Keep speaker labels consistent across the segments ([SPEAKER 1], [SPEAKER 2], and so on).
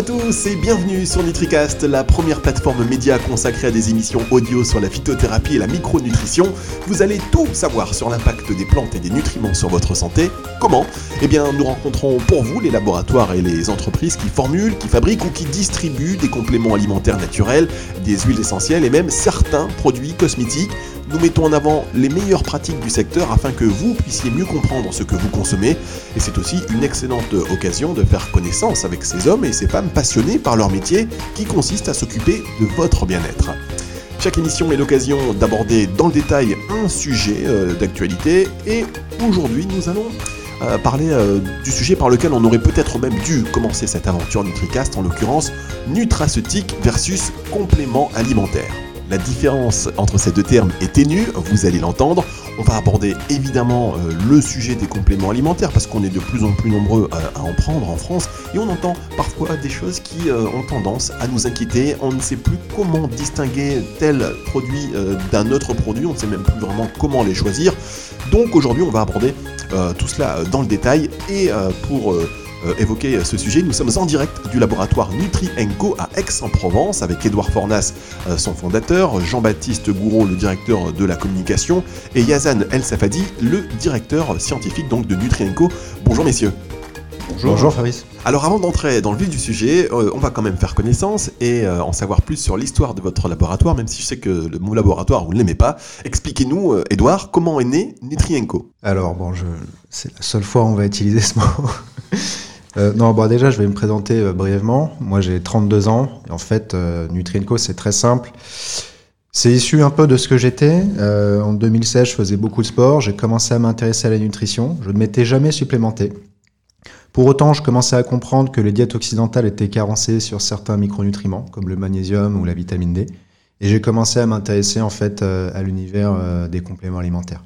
[SPEAKER 1] à tous et bienvenue sur NutriCast, la première plateforme média consacrée à des émissions audio sur la phytothérapie et la micronutrition. Vous allez tout savoir sur l'impact des plantes et des nutriments sur votre santé. Comment? Eh bien, nous rencontrons pour vous les laboratoires et les entreprises qui formulent, qui fabriquent ou qui distribuent des compléments alimentaires naturels, des huiles essentielles et même certains produits cosmétiques nous mettons en avant les meilleures pratiques du secteur afin que vous puissiez mieux comprendre ce que vous consommez. Et c'est aussi une excellente occasion de faire connaissance avec ces hommes et ces femmes passionnés par leur métier qui consiste à s'occuper de votre bien-être. Chaque émission est l'occasion d'aborder dans le détail un sujet euh, d'actualité et aujourd'hui nous allons euh, parler euh, du sujet par lequel on aurait peut-être même dû commencer cette aventure NutriCast, en l'occurrence nutraceutique versus complément alimentaire. La différence entre ces deux termes est ténue, vous allez l'entendre. On va aborder évidemment euh, le sujet des compléments alimentaires parce qu'on est de plus en plus nombreux à, en prendre en France et on entend parfois des choses qui euh, ont tendance à nous inquiéter. On ne sait plus comment distinguer tel produit euh, d'un autre produit, on ne sait même plus vraiment comment les choisir. Donc aujourd'hui on va aborder tout cela dans le détail et pour euh, évoquer ce sujet. Nous sommes en direct du laboratoire Nutri Co à Aix-en-Provence avec Édouard Fornas, euh, son fondateur, Jean-Baptiste Gouraud, le directeur de la communication, et Yazan El Safadi, le directeur scientifique donc de Nutri Co. Bonjour messieurs.
[SPEAKER 2] Bonjour. Bonjour Fabrice.
[SPEAKER 1] Alors avant d'entrer dans le vif du sujet, euh, on va quand même faire connaissance et en savoir plus sur l'histoire de votre laboratoire, même si je sais que le mot laboratoire, vous ne l'aimez pas. Expliquez-nous, Edouard, comment est né Nutrienco
[SPEAKER 2] Alors bon, je... c'est la seule fois où on va utiliser ce mot. Euh, non, bon, déjà, je vais me présenter euh, brièvement. Moi, j'ai 32 ans. En fait, euh, Nutrienco, c'est très simple. C'est issu un peu de ce que j'étais. Euh, en 2016, je faisais beaucoup de sport. J'ai commencé à m'intéresser à la nutrition. Je ne m'étais jamais supplémenté. Pour autant, je commençais à comprendre que les diètes occidentales étaient carencées sur certains micronutriments, comme le magnésium ou la vitamine D. Et j'ai commencé à m'intéresser en fait à l'univers des compléments alimentaires.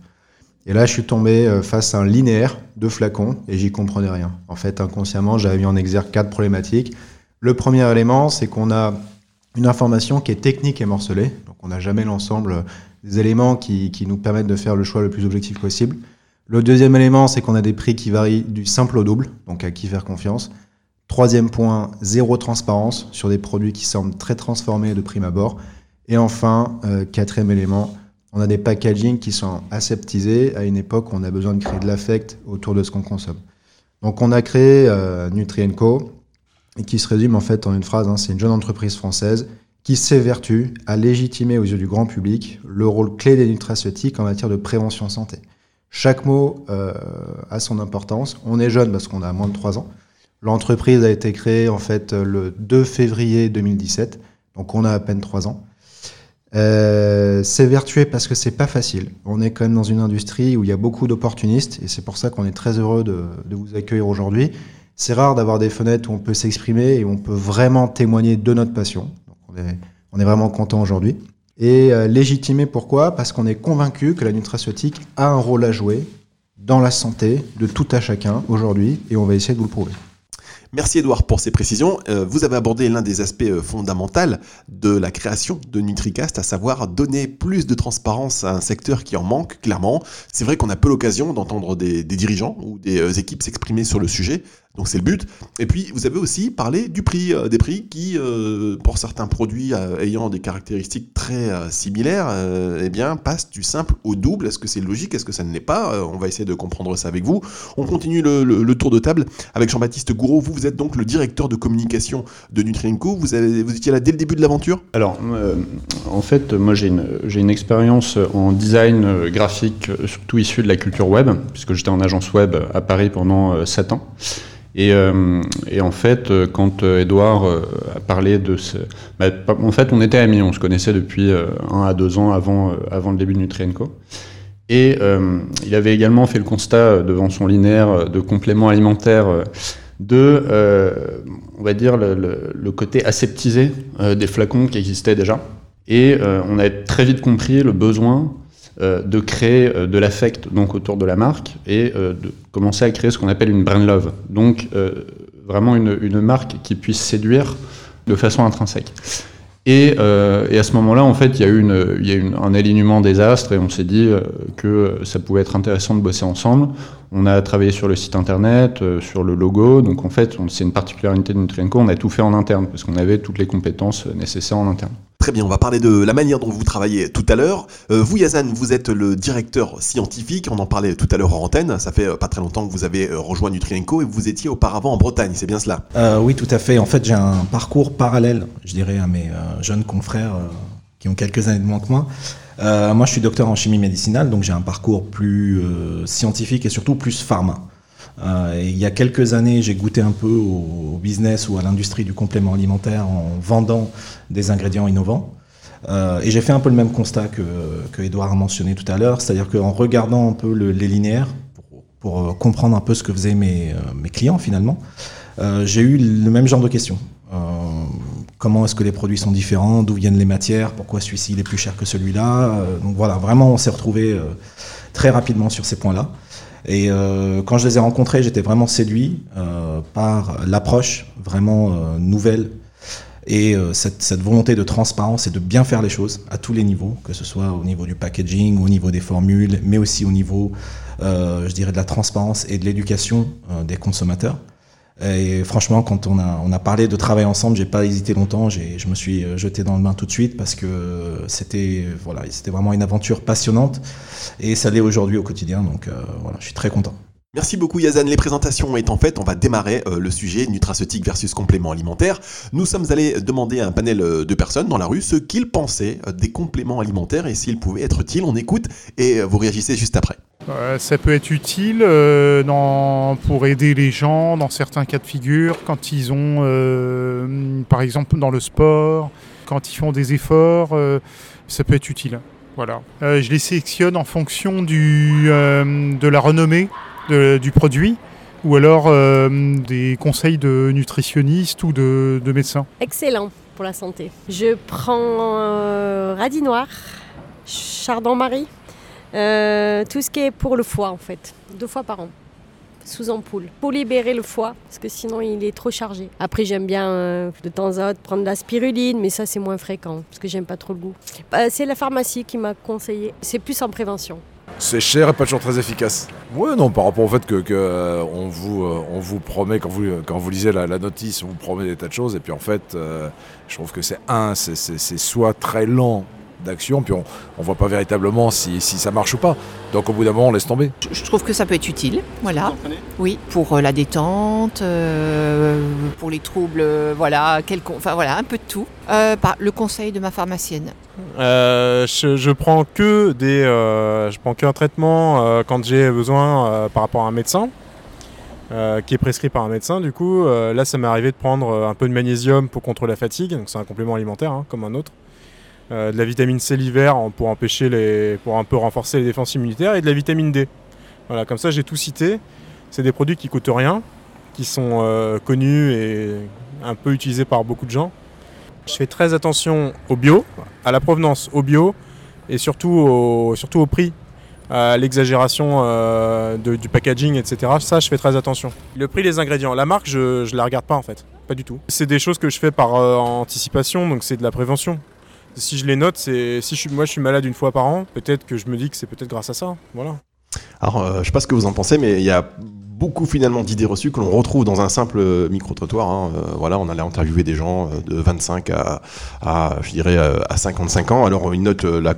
[SPEAKER 2] Et là, je suis tombé euh, face à un linéaire de flacons et j'y comprenais rien. En fait, inconsciemment, j'avais mis en exergue quatre problématiques. Le premier élément, c'est qu'on a une information qui est technique et morcelée. Donc, on n'a jamais l'ensemble des éléments qui, nous permettent de faire le choix le plus objectif possible. Le deuxième élément, c'est qu'on a des prix qui varient du simple au double, donc à qui faire confiance. Troisième point, zéro transparence sur des produits qui semblent très transformés de prime abord. Et enfin, euh, quatrième élément, on a des packaging qui sont aseptisés à une époque où on a besoin de créer de l'affect autour de ce qu'on consomme. Donc on a créé euh, Nutrienco, qui se résume en fait en une phrase, hein, c'est une jeune entreprise française qui s'évertue à légitimer aux yeux du grand public le rôle clé des nutraceutiques en matière de prévention santé. Chaque mot euh, a son importance. On est jeune parce qu'on a moins de 3 ans. L'entreprise a été créée en fait le 2 février 2017, donc on a à peine 3 ans. Euh, c'est vertueux parce que c'est pas facile. On est quand même dans une industrie où il y a beaucoup d'opportunistes et c'est pour ça qu'on est très heureux de, vous accueillir aujourd'hui. C'est rare d'avoir des fenêtres où on peut s'exprimer et où on peut vraiment témoigner de notre passion. on, est, vraiment content aujourd'hui. Et euh, légitimer pourquoi? Parce qu'on est convaincu que la nutraceutique a un rôle à jouer dans la santé de tout à chacun aujourd'hui et on va essayer de vous le prouver.
[SPEAKER 1] Merci Edouard pour ces précisions. Euh, vous avez abordé l'un des aspects euh, fondamentaux de la création de NutriCast, à savoir donner plus de transparence à un secteur qui en manque, clairement. C'est vrai qu'on a peu l'occasion d'entendre des, dirigeants ou des euh, équipes s'exprimer sur le sujet. Donc c'est le but. Et puis vous avez aussi parlé du prix, euh, des prix qui, euh, pour certains produits euh, ayant des caractéristiques très similaires, eh bien passent du simple au double. Est-ce que c'est logique? Est-ce que ça ne l'est pas? On va essayer de comprendre ça avec vous. On continue le, tour de table avec Jean-Baptiste Gouraud. Vous, vous êtes donc le directeur de communication de avez, vous étiez là dès le début de l'aventure?
[SPEAKER 3] Alors, en fait, moi j'ai une, une expérience en design graphique, surtout issue de la culture web, puisque j'étais en agence web à Paris pendant 7 ans. Et, euh, et, en fait, euh, quand Edouard euh, a parlé de ce... Bah, en fait, on était amis, on se connaissait depuis un à deux ans avant, avant le début de Nutrienco. Et il avait également fait le constat devant son linéaire de compléments alimentaires de, on va dire, le, le, côté aseptisé des flacons qui existaient déjà. Et on a très vite compris le besoin de créer euh, de l'affect donc autour de la marque et euh, de commencer à créer ce qu'on appelle une brand love. Donc vraiment une, une, marque qui puisse séduire de façon intrinsèque. Et, et à ce moment-là, en fait, il y a eu, une, il y a eu un alignement des astres et on s'est dit que ça pouvait être intéressant de bosser ensemble. On a travaillé sur le site internet, euh, sur le logo. Donc en fait, c'est une particularité de Nutrienco. On a tout fait en interne parce qu'on avait toutes les compétences euh, nécessaires en interne.
[SPEAKER 1] Très bien, on va parler de la manière dont vous travaillez tout à l'heure. Euh, vous, Yazan, vous êtes le directeur scientifique. On en parlait tout à l'heure en antenne. Ça fait pas très longtemps que vous avez rejoint Nutrienco et vous étiez auparavant en Bretagne. C'est bien cela?
[SPEAKER 4] Oui, tout à fait. En fait, j'ai un parcours parallèle, je dirais, à mes jeunes confrères qui ont quelques années de moins que moi. Euh, moi, je suis docteur en chimie médicinale, donc j'ai un parcours plus euh, scientifique et surtout plus pharma. Euh, il y a quelques années, j'ai goûté un peu au, business ou à l'industrie du complément alimentaire en vendant des ingrédients innovants. et j'ai fait un peu le même constat que, Edouard a mentionné tout à l'heure, c'est-à-dire qu'en regardant un peu les linéaires, pour, comprendre un peu ce que faisaient mes clients finalement, j'ai eu le même genre de questions comment est-ce que les produits sont différents, d'où viennent les matières, pourquoi celui-ci est plus cher que celui-là. Euh, donc voilà, vraiment, on s'est retrouvé euh, très rapidement sur ces points-là. Et euh, quand je les ai rencontrés, j'étais vraiment séduit par l'approche vraiment nouvelle et cette, cette, volonté de transparence et de bien faire les choses à tous les niveaux, que ce soit au niveau du packaging, au niveau des formules, mais aussi au niveau, je dirais, de la transparence et de l'éducation des consommateurs. Et franchement, quand on a, on a parlé de travail ensemble, j'ai pas hésité longtemps. Je me suis euh, jeté dans le bain tout de suite parce que c'était voilà, c'était vraiment une aventure passionnante et ça l'est aujourd'hui au quotidien. Donc euh, voilà, je suis très content.
[SPEAKER 1] Merci beaucoup Yazan. Les présentations étant faites, on va démarrer euh, le sujet nutraceutique versus complément alimentaire. Nous sommes allés demander à un panel de personnes dans la rue ce qu'ils pensaient des compléments alimentaires et s'ils pouvaient être utiles. On écoute et vous réagissez juste après.
[SPEAKER 5] Euh, ça peut être utile euh, pour aider les gens dans certains cas de figure, quand ils ont, euh, par exemple dans le sport, quand ils font des efforts, ça peut être utile. Voilà. je les sélectionne en fonction de la renommée du produit ou alors des conseils de nutritionnistes ou de, de, médecins?
[SPEAKER 6] Excellent pour la santé. Je prends radis noir, chardon-marie, euh, tout ce qui est pour le foie en fait, deux fois par an, sous ampoule, pour libérer le foie, parce que sinon il est trop chargé. Après j'aime bien euh, de temps à autre prendre de la spiruline, mais ça c'est moins fréquent, parce que j'aime pas trop le goût. Bah, c'est la pharmacie qui m'a conseillé, c'est plus en prévention.
[SPEAKER 7] C'est cher et pas toujours très efficace. Ouais, non, par rapport au fait que, euh, on, vous, on vous promet, quand vous, quand vous lisez la, notice, on vous promet des tas de choses, et puis en fait, je trouve que c'est un, c'est soit très lent d'action, puis on ne voit pas véritablement si, ça marche ou pas. Donc au bout d'un moment, on laisse tomber.
[SPEAKER 8] Je trouve que ça peut être utile, voilà. Oui, pour euh, la détente, euh, pour les troubles, euh, voilà, enfin voilà, un peu de tout. le conseil de ma pharmacienne.
[SPEAKER 9] je, prends que des, je prends qu'un traitement quand j'ai besoin par rapport à un médecin. qui est prescrit par un médecin. Du coup, là, ça m'est arrivé de prendre un peu de magnésium pour contrôler la fatigue. Donc, c'est un complément alimentaire, hein, comme un autre. Euh, de la vitamine C l'hiver pour empêcher les, pour un peu renforcer les défenses immunitaires et de la vitamine D. Voilà, comme ça j'ai tout cité. C'est des produits qui coûtent rien, qui sont euh, connus et un peu utilisés par beaucoup de gens. Je fais très attention au bio, à la provenance, au bio et surtout au, prix, à l'exagération euh, du packaging, etc. Ça, je fais très attention. Le prix des ingrédients, la marque, je ne la regarde pas en fait, pas du tout. C'est des choses que je fais par anticipation, donc c'est de la prévention si je les note, c'est si moi je suis malade une fois par an, peut-être que je me dis que c'est peut-être grâce à ça. Voilà.
[SPEAKER 1] Alors, euh, je sais pas ce que vous en pensez, mais il y a beaucoup finalement d'idées reçues que l'on retrouve dans un simple euh, micro-trottoir. Hein. Euh, voilà, on allait interviewer des gens de 25 à, je dirais, à 55 ans. Alors, ils notent la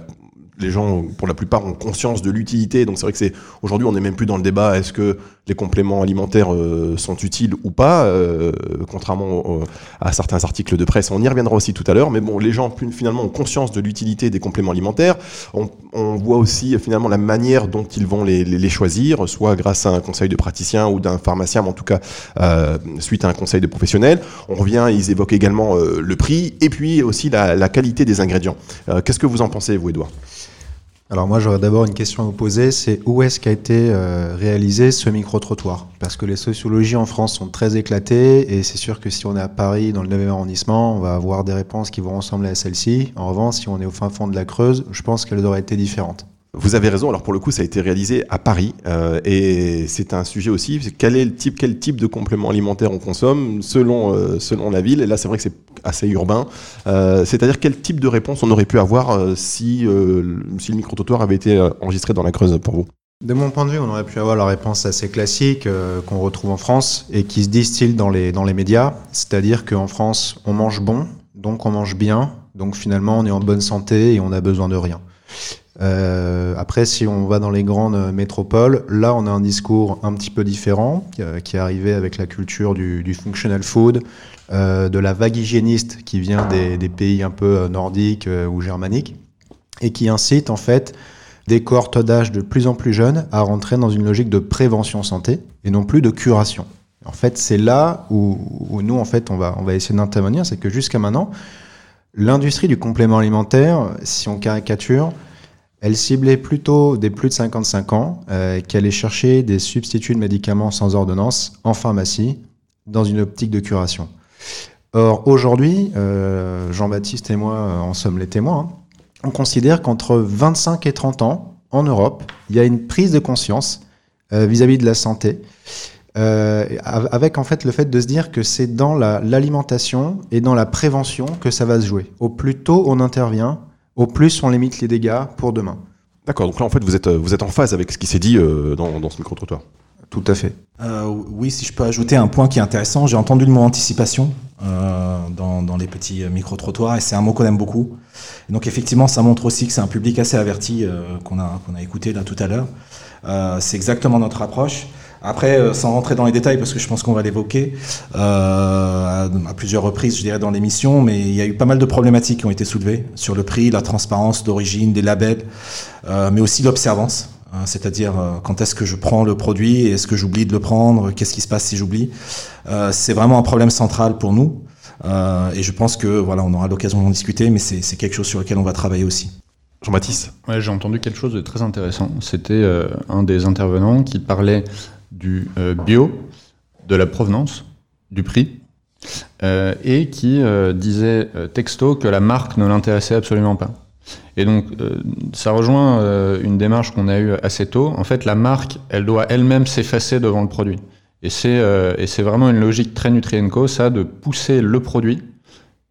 [SPEAKER 1] les gens, pour la plupart, ont conscience de l'utilité. Donc c'est vrai que c'est aujourd'hui, on n'est même plus dans le débat est-ce que les compléments alimentaires euh, sont utiles ou pas, euh, contrairement à certains articles de presse. On y reviendra aussi tout à l'heure. Mais bon, les gens finalement ont conscience de l'utilité des compléments alimentaires. On, voit aussi finalement la manière dont ils vont les, choisir, soit grâce à un conseil de praticien ou d'un pharmacien, mais en tout cas euh, suite à un conseil de professionnel. On revient, ils évoquent également le prix et puis aussi la, la qualité des ingrédients. Qu'est-ce que vous en pensez, vous, Edouard
[SPEAKER 2] alors moi j'aurais d'abord une question à vous poser, c'est où est-ce qu'a été euh, réalisé ce micro-trottoir? Parce que les sociologies en France sont très éclatées et c'est sûr que si on est à Paris dans le 9e arrondissement, on va avoir des réponses qui vont ressembler à celle-ci. En revanche, si on est au fin fond de la Creuse, je pense qu'elles auraient été différentes.
[SPEAKER 1] Vous avez raison. Alors pour le coup, ça a été réalisé à Paris euh, et c'est un sujet aussi. Quel est le type, quel type de complément alimentaire on consomme selon euh, selon la ville. Et là, c'est vrai que c'est assez urbain. Euh, c'est-à-dire quel type de réponse on aurait pu avoir si si le micro trottoir avait été enregistré dans la Creuse pour vous?
[SPEAKER 2] De mon point de vue, on aurait pu avoir la réponse assez classique qu'on retrouve en France et qui se distille dans les, dans les médias. C'est-à-dire qu'en France, on mange bon, donc on mange bien, donc finalement on est en bonne santé et on n'a besoin de rien. Euh, après, si on va dans les grandes métropoles, là on a un discours un petit peu différent euh, qui est arrivé avec la culture du, functional food, euh, de la vague hygiéniste qui vient des, pays un peu euh, nordiques euh, ou germaniques et qui incite en fait des cohortes d'âge de plus en plus jeunes à rentrer dans une logique de prévention santé et non plus de curation. En fait, c'est là où, nous, en fait, on va essayer d'intervenir, c'est que jusqu'à maintenant, l'industrie du complément alimentaire, si on caricature, elle ciblait plutôt des plus de 55 ans euh, qui allaient chercher des substituts de médicaments sans ordonnance en pharmacie dans une optique de curation. Or, aujourd'hui, euh, Jean-Baptiste et moi en sommes les témoins, hein, on considère qu'entre 25 et 30 ans, en Europe, il y a une prise de conscience euh, vis-à-vis -vis de la santé, euh, avec en fait le fait de se dire que c'est dans l'alimentation la, et dans la prévention que ça va se jouer. Au plus tôt on intervient, au plus on limite les dégâts pour demain.
[SPEAKER 1] D'accord, donc là en fait vous êtes, vous êtes en phase avec ce qui s'est dit euh, dans, dans, ce micro-trottoir.
[SPEAKER 2] Tout à fait.
[SPEAKER 4] Euh, oui, si je peux ajouter un point qui est intéressant, j'ai entendu le mot anticipation euh, dans, dans, les petits micro-trottoirs et c'est un mot qu'on aime beaucoup. Et donc effectivement, ça montre aussi que c'est un public assez averti euh, qu'on a, qu'on a écouté là tout à l'heure. Euh, c'est exactement notre approche. Après, euh, sans rentrer dans les détails, parce que je pense qu'on va l'évoquer euh, à, plusieurs reprises, je dirais, dans l'émission, mais il y a eu pas mal de problématiques qui ont été soulevées sur le prix, la transparence d'origine, des labels, euh, mais aussi l'observance. Hein, c'est-à-dire quand est-ce que je prends le produit, est-ce que j'oublie de le prendre, qu'est-ce qui se passe si j'oublie. c'est vraiment un problème central pour nous. Et je pense que voilà, on aura l'occasion d'en discuter, mais c'est quelque chose sur lequel on va travailler aussi.
[SPEAKER 1] Jean-Baptiste?
[SPEAKER 3] J'ai entendu quelque chose de très intéressant. C'était un des intervenants qui parlait du euh, bio, de la provenance, du prix, euh, et qui euh, disait texto que la marque ne l'intéressait absolument pas. Et donc, ça rejoint une démarche qu'on a eue assez tôt. En fait, la marque, elle doit elle-même s'effacer devant le produit. Et c'est vraiment une logique très Nutrienco, ça, de pousser le produit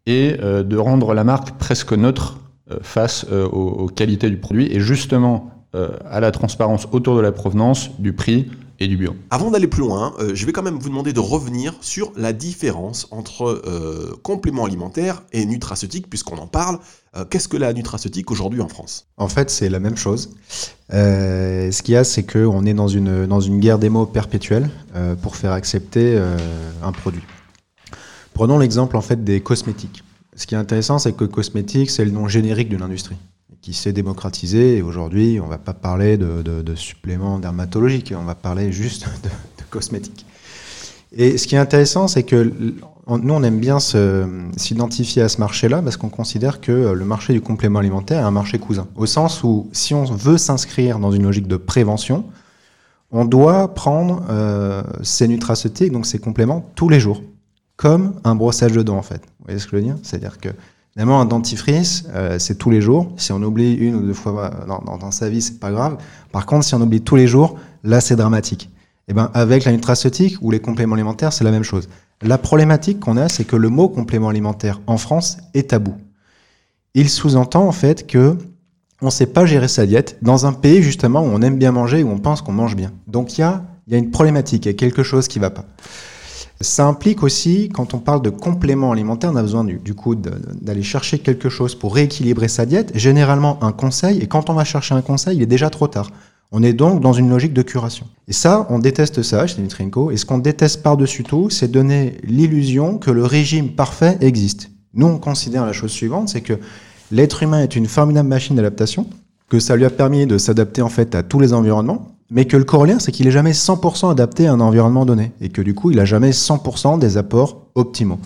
[SPEAKER 3] et de rendre la marque presque neutre face aux, qualités du produit et justement à la transparence autour de la provenance, du prix et du bio.
[SPEAKER 1] Avant d'aller plus loin, euh, je vais quand même vous demander de revenir sur la différence entre euh, compléments alimentaires et nutraceutiques, puisqu'on en parle. Euh, Qu'est-ce que la nutraceutique aujourd'hui en France?
[SPEAKER 2] En fait, c'est la même chose. Euh, ce qu'il y a, c'est qu'on est dans une, dans une guerre des mots perpétuelle euh, pour faire accepter euh, un produit. Prenons l'exemple en fait des cosmétiques. Ce qui est intéressant, c'est que cosmétique, c'est le nom générique d'une industrie qui s'est démocratisé. Et aujourd'hui, on ne va pas parler de, suppléments dermatologiques, on va parler juste de, cosmétiques. Et ce qui est intéressant, c'est que nous, on aime bien s'identifier à ce marché-là parce qu'on considère que le marché du complément alimentaire est un marché cousin. Au sens où, si on veut s'inscrire dans une logique de prévention, on doit prendre euh, ces nutraceutiques, donc ces compléments, tous les jours, comme un brossage de dents, en fait. Vous voyez ce que je veux dire? C'est-à-dire que Évidemment, un dentifrice, euh, c'est tous les jours. Si on oublie une ou deux fois dans, dans, sa vie, c'est pas grave. Par contre, si on oublie tous les jours, là, c'est dramatique. Et ben, avec la nutraceutique ou les compléments alimentaires, c'est la même chose. La problématique qu'on a, c'est que le mot complément alimentaire en France est tabou. Il sous-entend en fait que on ne sait pas gérer sa diète dans un pays justement où on aime bien manger, où on pense qu'on mange bien. Donc il y a, y a une problématique, il y a quelque chose qui ne va pas. Ça implique aussi, quand on parle de complément alimentaire, on a besoin du, coup d'aller chercher quelque chose pour rééquilibrer sa diète, généralement un conseil, et quand on va chercher un conseil, il est déjà trop tard. On est donc dans une logique de curation. Et ça, on déteste ça chez Nutrinco, et ce qu'on déteste par-dessus tout, c'est donner l'illusion que le régime parfait existe. Nous, on considère la chose suivante, c'est que l'être humain est une formidable machine d'adaptation, que ça lui a permis de s'adapter en fait à tous les environnements, mais que le corollaire, c'est qu'il est jamais 100% adapté à un environnement donné, et que du coup, il a jamais 100% des apports optimaux.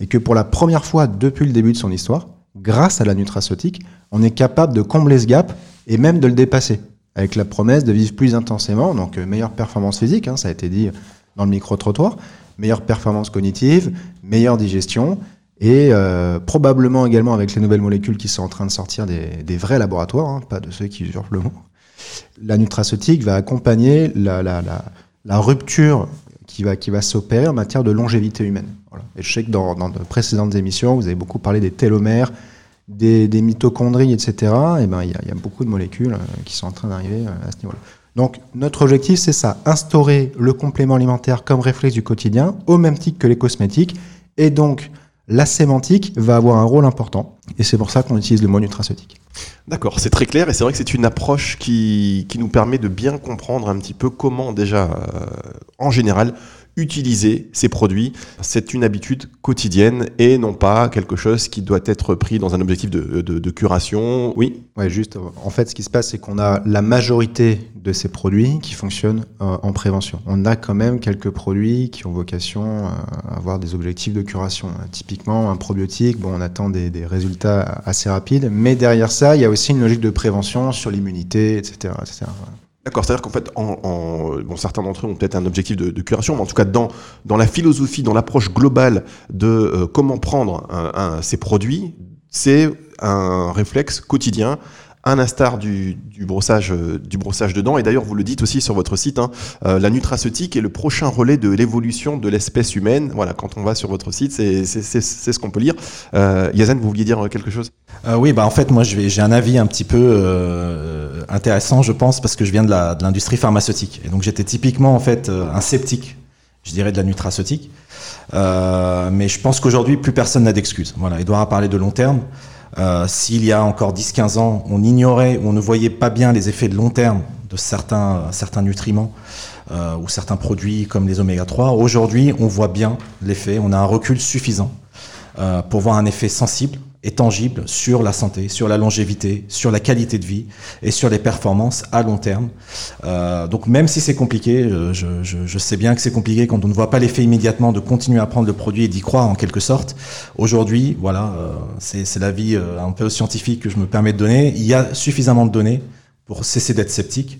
[SPEAKER 2] Et que pour la première fois depuis le début de son histoire, grâce à la nutraceutique, on est capable de combler ce gap et même de le dépasser, avec la promesse de vivre plus intensément, donc euh, meilleure performance physique, hein, ça a été dit dans le micro-trottoir, meilleure performance cognitive, meilleure digestion, et euh, probablement également avec les nouvelles molécules qui sont en train de sortir des, des vrais laboratoires, hein, pas de ceux qui usurpent le mot, la nutraceutique va accompagner la, rupture qui va, qui va s'opérer en matière de longévité humaine. Et je sais que dans, de précédentes émissions, vous avez beaucoup parlé des télomères des, mitochondries, etc., et ben, il y, y a beaucoup de molécules euh, qui sont en train d'arriver euh, à ce niveau-là. Donc notre objectif, c'est ça, instaurer le complément alimentaire comme réflexe du quotidien, au même titre que les cosmétiques, et donc la sémantique va avoir un rôle important, et c'est pour ça qu'on utilise le mot nutraceutique.
[SPEAKER 1] D'accord, c'est très clair et c'est vrai que c'est une approche qui, qui nous permet de bien comprendre un petit peu comment déjà, euh, en général, utiliser ces produits. C'est une habitude quotidienne et non pas quelque chose qui doit être pris dans un objectif de, de- curation. Oui,
[SPEAKER 2] Ouais, juste. En fait, ce qui se passe, c'est qu'on a la majorité de ces produits qui fonctionnent euh, en prévention. On a quand même quelques produits qui ont vocation à avoir des objectifs de curation. Typiquement, un probiotique, bon, on attend des, des résultats assez rapides, mais derrière ça, il y a aussi une logique de prévention sur l'immunité, etc., etc.
[SPEAKER 1] D'accord, c'est-à-dire qu'en fait, en, bon, certains d'entre eux ont peut-être un objectif de, curation, mais en tout cas, dans, dans la philosophie, dans l'approche globale de euh, comment prendre ces produits, c'est un réflexe quotidien, un instar du, brossage, euh, du brossage de dents. Et d'ailleurs, vous le dites aussi sur votre site, hein, euh, la nutraceutique est le prochain relais de l'évolution de l'espèce humaine. Voilà, quand on va sur votre site, c'est ce qu'on peut lire. Euh, Yazan, vous vouliez dire quelque chose?
[SPEAKER 4] Euh, oui, bah en fait, moi, j'ai un avis un petit peu intéressant, je pense, parce que je viens de l'industrie pharmaceutique. Et donc, j'étais typiquement, en fait, un sceptique, je dirais, de la nutraceutique. Mais je pense qu'aujourd'hui, plus personne n'a d'excuses. Voilà, Edouard a parlé de long terme. Euh, S'il y a encore 10-15 ans, on ignorait on ne voyait pas bien les effets de long terme de certains, certains nutriments euh, ou certains produits comme les oméga 3, aujourd'hui, on voit bien l'effet. On a un recul suffisant euh, pour voir un effet sensible et tangible sur la santé, sur la longévité, sur la qualité de vie et sur les performances à long terme. Euh, donc même si c'est compliqué, euh, je, sais bien que c'est compliqué quand on ne voit pas l'effet immédiatement de continuer à prendre le produit et d'y croire en quelque sorte. Aujourd'hui, voilà, euh, c'est l'avis un peu scientifique que je me permets de donner. Il y a suffisamment de données pour cesser d'être sceptique.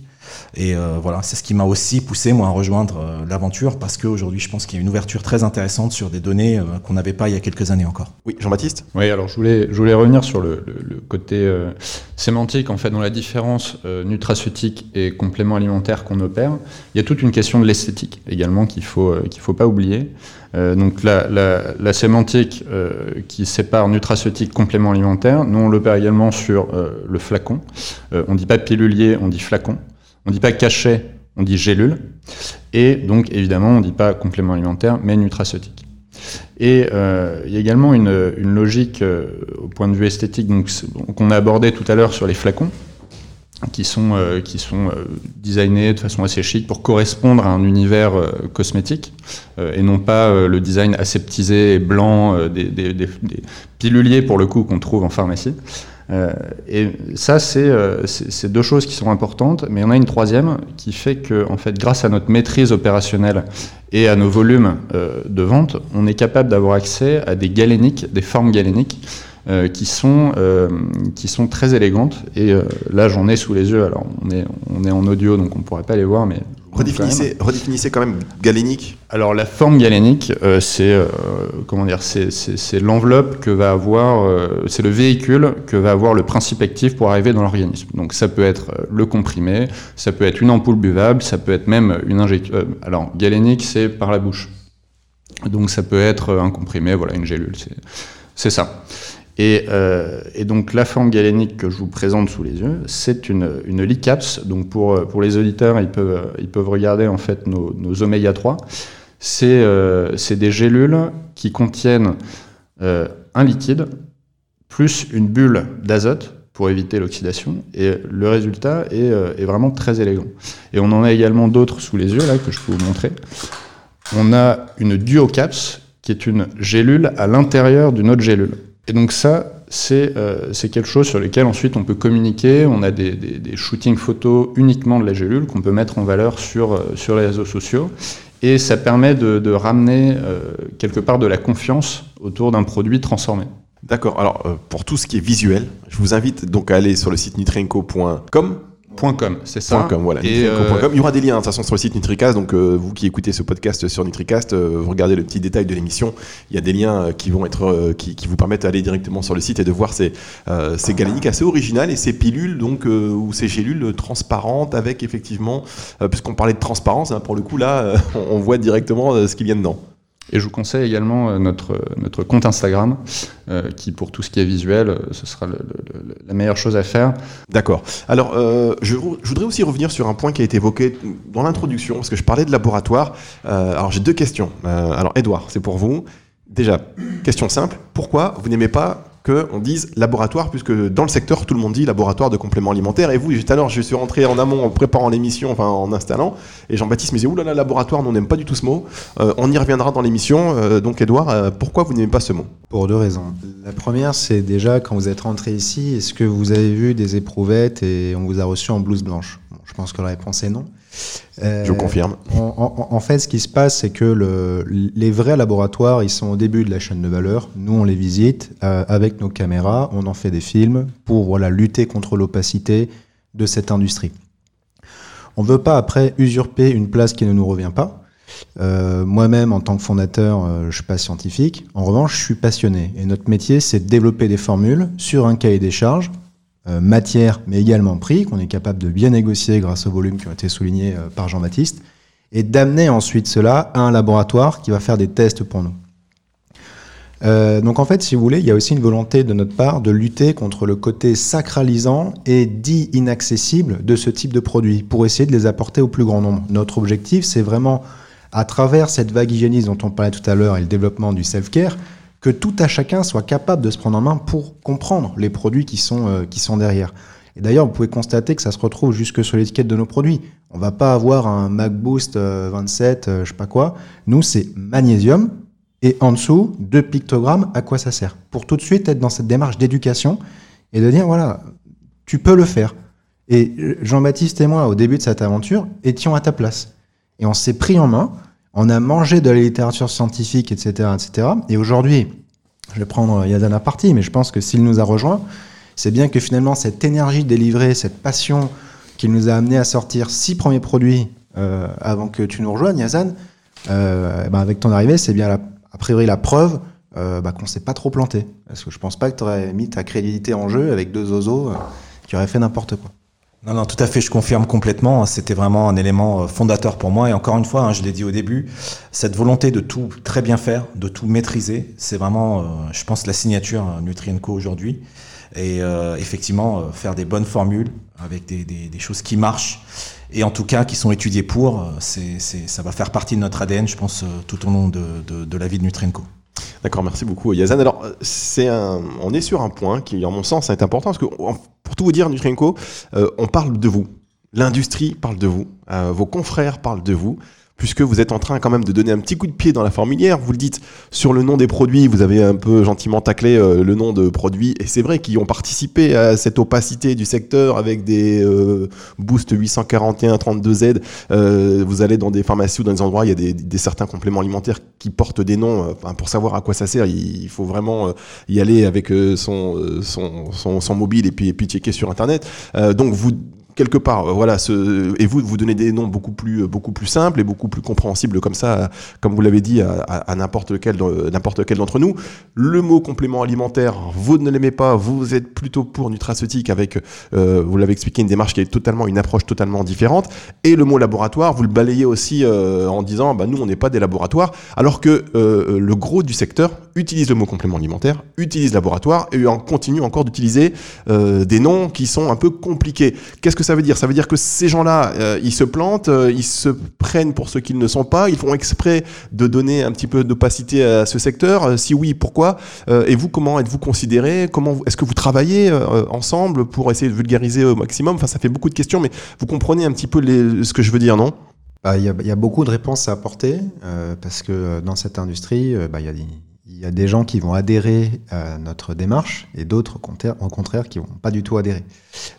[SPEAKER 4] Et euh, voilà, c'est ce qui m'a aussi poussé moi à rejoindre euh, l'aventure parce qu'aujourd'hui, je pense qu'il y a une ouverture très intéressante sur des données euh, qu'on n'avait pas il y a quelques années encore.
[SPEAKER 1] Oui, Jean-Baptiste?
[SPEAKER 3] Oui, alors je voulais, je voulais revenir sur le, le- le côté euh, sémantique, en fait, dans la différence euh, nutraceutique et complément alimentaire qu'on opère. Il y a toute une question de l'esthétique également qu'il faut, euh, qu'il faut pas oublier. Euh, donc la, la- la sémantique euh, qui sépare nutraceutique, complément alimentaire, nous on l'opère également sur euh, le flacon. Euh, on dit pas pilulier, on dit flacon. On dit pas cachet, on dit gélule. Et donc évidemment, on dit pas complément alimentaire, mais nutraceutique. Et euh, il y a également une, logique euh, au point de vue esthétique qu'on a abordé tout à l'heure sur les flacons, qui sont, euh, designés de façon assez chic pour correspondre à un univers cosmétique, et non pas le design aseptisé et blanc des piluliers pour le coup qu'on trouve en pharmacie. Euh, et ça, c'est euh, c'est- deux choses qui sont importantes, mais il y en a une troisième qui fait que, en fait, grâce à notre maîtrise opérationnelle et à nos volumes euh, de vente, on est capable d'avoir accès à des galéniques, des formes galéniques, qui, sont, qui sont très élégantes. Et là, j'en ai sous les yeux. Alors, on est, on est en audio, donc on ne pourrait pas les voir, mais.
[SPEAKER 1] Redéfinissez, redéfinissez quand même galénique.
[SPEAKER 3] Alors la forme galénique, euh, c'est euh, comment dire, c'est- l'enveloppe que va avoir, euh, c'est le véhicule que va avoir le principe actif pour arriver dans l'organisme. Donc ça peut être le comprimé, ça peut être une ampoule buvable, ça peut être même une injection. alors galénique, c'est par la bouche. Donc ça peut être un comprimé, voilà, une gélule, c'est ça. Et, euh, et donc la forme galénique que je vous présente sous les yeux, c'est une, une LICAPS. Donc pour, euh, pour les auditeurs, ils peuvent, euh, ils peuvent regarder en fait nos, nos oméga 3. C'est des gélules qui contiennent un liquide plus une bulle d'azote pour éviter l'oxydation. Et le résultat est, est vraiment très élégant. Et on en a également d'autres sous les yeux là que je peux vous montrer. On a une duocaps qui est une gélule à l'intérieur d'une autre gélule. Et donc ça, c'est euh, c'est quelque chose sur lequel ensuite on peut communiquer. On a des, shootings photos uniquement de la gélule qu'on peut mettre en valeur sur, euh, les réseaux sociaux. Et ça permet de, ramener euh, quelque part de la confiance autour d'un produit transformé.
[SPEAKER 1] D'accord. Alors, pour tout ce qui est visuel, je vous invite donc à aller sur le site nutrienco.com.
[SPEAKER 3] .com, c'est ça.
[SPEAKER 1] .com, voilà,
[SPEAKER 3] Et, euh,
[SPEAKER 1] Il y aura des liens de toute façon sur le site Nutricast, donc euh, vous qui écoutez ce podcast sur Nutricast, euh, vous regardez le petit détail de l'émission, il y a des liens qui vont être, qui, qui vous permettent d'aller directement sur le site et de voir ces, ces galéniques assez originales et ces pilules donc ou ces gélules transparentes avec effectivement, puisqu'on parlait de transparence, hein, pour le coup là, on, voit directement ce qu'il y a dedans.
[SPEAKER 3] Et je vous conseille également euh, notre, notre compte Instagram, euh, qui pour tout ce qui est visuel, euh, ce sera la meilleure chose à faire.
[SPEAKER 1] D'accord. Alors, euh, je, vou- je voudrais aussi revenir sur un point qui a été évoqué dans l'introduction, parce que je parlais de laboratoire. Euh, alors, j'ai deux questions. Euh, alors, Edouard, c'est pour vous. Déjà, question simple. Pourquoi vous n'aimez pas qu'on dise laboratoire, puisque dans le secteur, tout le monde dit laboratoire de compléments alimentaires. Et vous, tout à l'heure, je suis rentré en amont en préparant l'émission, enfin en installant, et Jean-Baptiste me disait, oulala, laboratoire, on n'aime pas du tout ce mot. Euh, on y reviendra dans l'émission. Euh, donc, Edouard, euh, pourquoi vous n'aimez pas ce mot?
[SPEAKER 2] Pour deux raisons. La première, c'est déjà quand vous êtes rentré ici, est-ce que vous avez vu des éprouvettes et on vous a reçu en blouse blanche? Je pense que la réponse est non. Euh,
[SPEAKER 1] Je confirme.
[SPEAKER 2] En, en- en fait, ce qui se passe, c'est que le- les vrais laboratoires, ils sont au début de la chaîne de valeur. Nous, on les visite euh, avec nos caméras, on en fait des films pour voilà, lutter contre l'opacité de cette industrie. On ne veut pas après usurper une place qui ne nous revient pas. Euh, Moi-même, en tant que fondateur, euh, je ne suis pas scientifique. En revanche, je suis passionné. Et notre métier, c'est de développer des formules sur un cahier des charges, euh, matière, mais également prix, qu'on est capable de bien négocier grâce au volume qui ont été soulignés euh, par Jean-Baptiste, et d'amener ensuite cela à un laboratoire qui va faire des tests pour nous. Euh, donc en fait, si vous voulez, il y a aussi une volonté de notre part de lutter contre le côté sacralisant et dit inaccessible de ce type de produits pour essayer de les apporter au plus grand nombre. Notre objectif, c'est vraiment, à travers cette vague hygiéniste dont on parlait tout à l'heure et le développement du self-care, que tout à chacun soit capable de se prendre en main pour comprendre les produits qui sont, euh, qui sont derrière. Et d'ailleurs, vous pouvez constater que ça se retrouve jusque sur l'étiquette de nos produits. On va pas avoir un MacBoost euh, 27, euh, je sais pas quoi. Nous, c'est magnésium, et en dessous, deux pictogrammes, à quoi ça sert? Pour tout de suite être dans cette démarche d'éducation et de dire, voilà, tu peux le faire. Et Jean-Baptiste et moi, au début de cette aventure, étions à ta place. Et on s'est pris en main, on a mangé de la littérature scientifique, etc. etc. Et aujourd'hui, je vais prendre Yazan à partie, mais je pense que s'il nous a rejoint, c'est bien que finalement, cette énergie délivrée, cette passion qui nous a amené à sortir six premiers produits euh, avant que tu nous rejoignes, Yazan, euh, ben avec ton arrivée, c'est bien la, a priori la preuve euh, bah, qu'on s'est pas trop planté. Parce que je pense pas que tu aurais mis ta crédibilité en jeu avec deux oiseaux euh, qui auraient fait n'importe quoi.
[SPEAKER 4] Non, non, tout à fait, je confirme complètement. C'était vraiment un élément euh, fondateur pour moi. Et encore une fois, hein, je l'ai dit au début, cette volonté de tout très bien faire, de tout maîtriser, c'est vraiment, euh, je pense, la signature euh, Nutrienco aujourd'hui. Et effectivement, faire des bonnes formules avec des, choses qui marchent et en tout cas qui sont étudiées pour, c'est, ça va faire partie de notre ADN, je pense, tout au long de, de- de la vie de Nutrienco.
[SPEAKER 1] D'accord, merci beaucoup Yazan. Alors, c'est un, on est sur un point qui, en mon sens, est important parce que, pour tout vous dire, Nutrienco, euh, on parle de vous. L'industrie parle de vous. Euh, vos confrères parlent de vous. Puisque vous êtes en train quand même de donner un petit coup de pied dans la fourmilière, vous le dites sur le nom des produits, vous avez un peu gentiment taclé euh, le nom de produits, et c'est vrai qu'ils ont participé à cette opacité du secteur avec des euh, Boost 841 32Z. Euh, vous allez dans des pharmacies ou dans des endroits, il y a des, des certains compléments alimentaires qui portent des noms. euh, pour savoir à quoi ça sert, il, faut vraiment euh, y aller avec son, son, son, son mobile et puis, et puis checker sur Internet. Donc vous quelque part, euh, voilà, et vous, vous donnez des noms beaucoup plus, euh, beaucoup plus simples et beaucoup plus compréhensibles comme ça, comme vous l'avez dit, à, à- à n'importe lequel, euh, d'entre nous. Le mot complément alimentaire, vous ne l'aimez pas, vous êtes plutôt pour nutraceutique avec, vous l'avez expliqué, une démarche qui est totalement, une approche totalement différente. Et le mot laboratoire, vous le balayez aussi en disant, bah, nous, on n'est pas des laboratoires, alors que le gros du secteur utilise le mot complément alimentaire, utilise laboratoire et en continue encore d'utiliser des noms qui sont un peu compliqués. Qu'est-ce que ça veut dire Ça veut dire que ces gens-là, euh, ils se plantent, euh, ils se prennent pour ce qu'ils ne sont pas, ils font exprès de donner un petit peu d'opacité à ce secteur. Euh, si oui, pourquoi Et vous, comment êtes-vous considéré Comment est-ce que vous travaillez ensemble pour essayer de vulgariser au maximum Enfin, ça fait beaucoup de questions, mais vous comprenez un petit peu ce que je veux dire, non?
[SPEAKER 2] Bah, Il y, a- beaucoup de réponses à apporter parce que dans cette industrie, bah, il y, a des- il y a des gens qui vont adhérer à notre démarche et d'autres au contraire, qui vont pas du tout adhérer.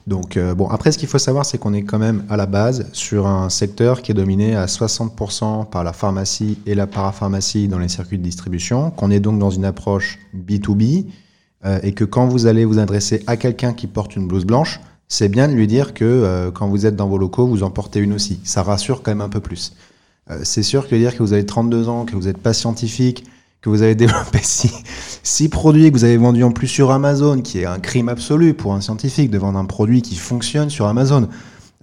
[SPEAKER 2] Donc euh, bon, après ce qu'il faut savoir, c'est qu'on est quand même à la base sur un secteur qui est dominé à 60% par la pharmacie et la parapharmacie dans les circuits de distribution, qu'on est donc dans une approche B2B euh, et que quand vous allez vous adresser à quelqu'un qui porte une blouse blanche, c'est bien de lui dire que euh, quand vous êtes dans vos locaux, vous en portez une aussi. Ça rassure quand même un peu plus. C'est sûr que dire que vous avez 32 ans, que vous n'êtes pas scientifique, que vous avez développé six, produits que vous avez vendus en plus sur Amazon, qui est un crime absolu pour un scientifique de vendre un produit qui fonctionne sur Amazon,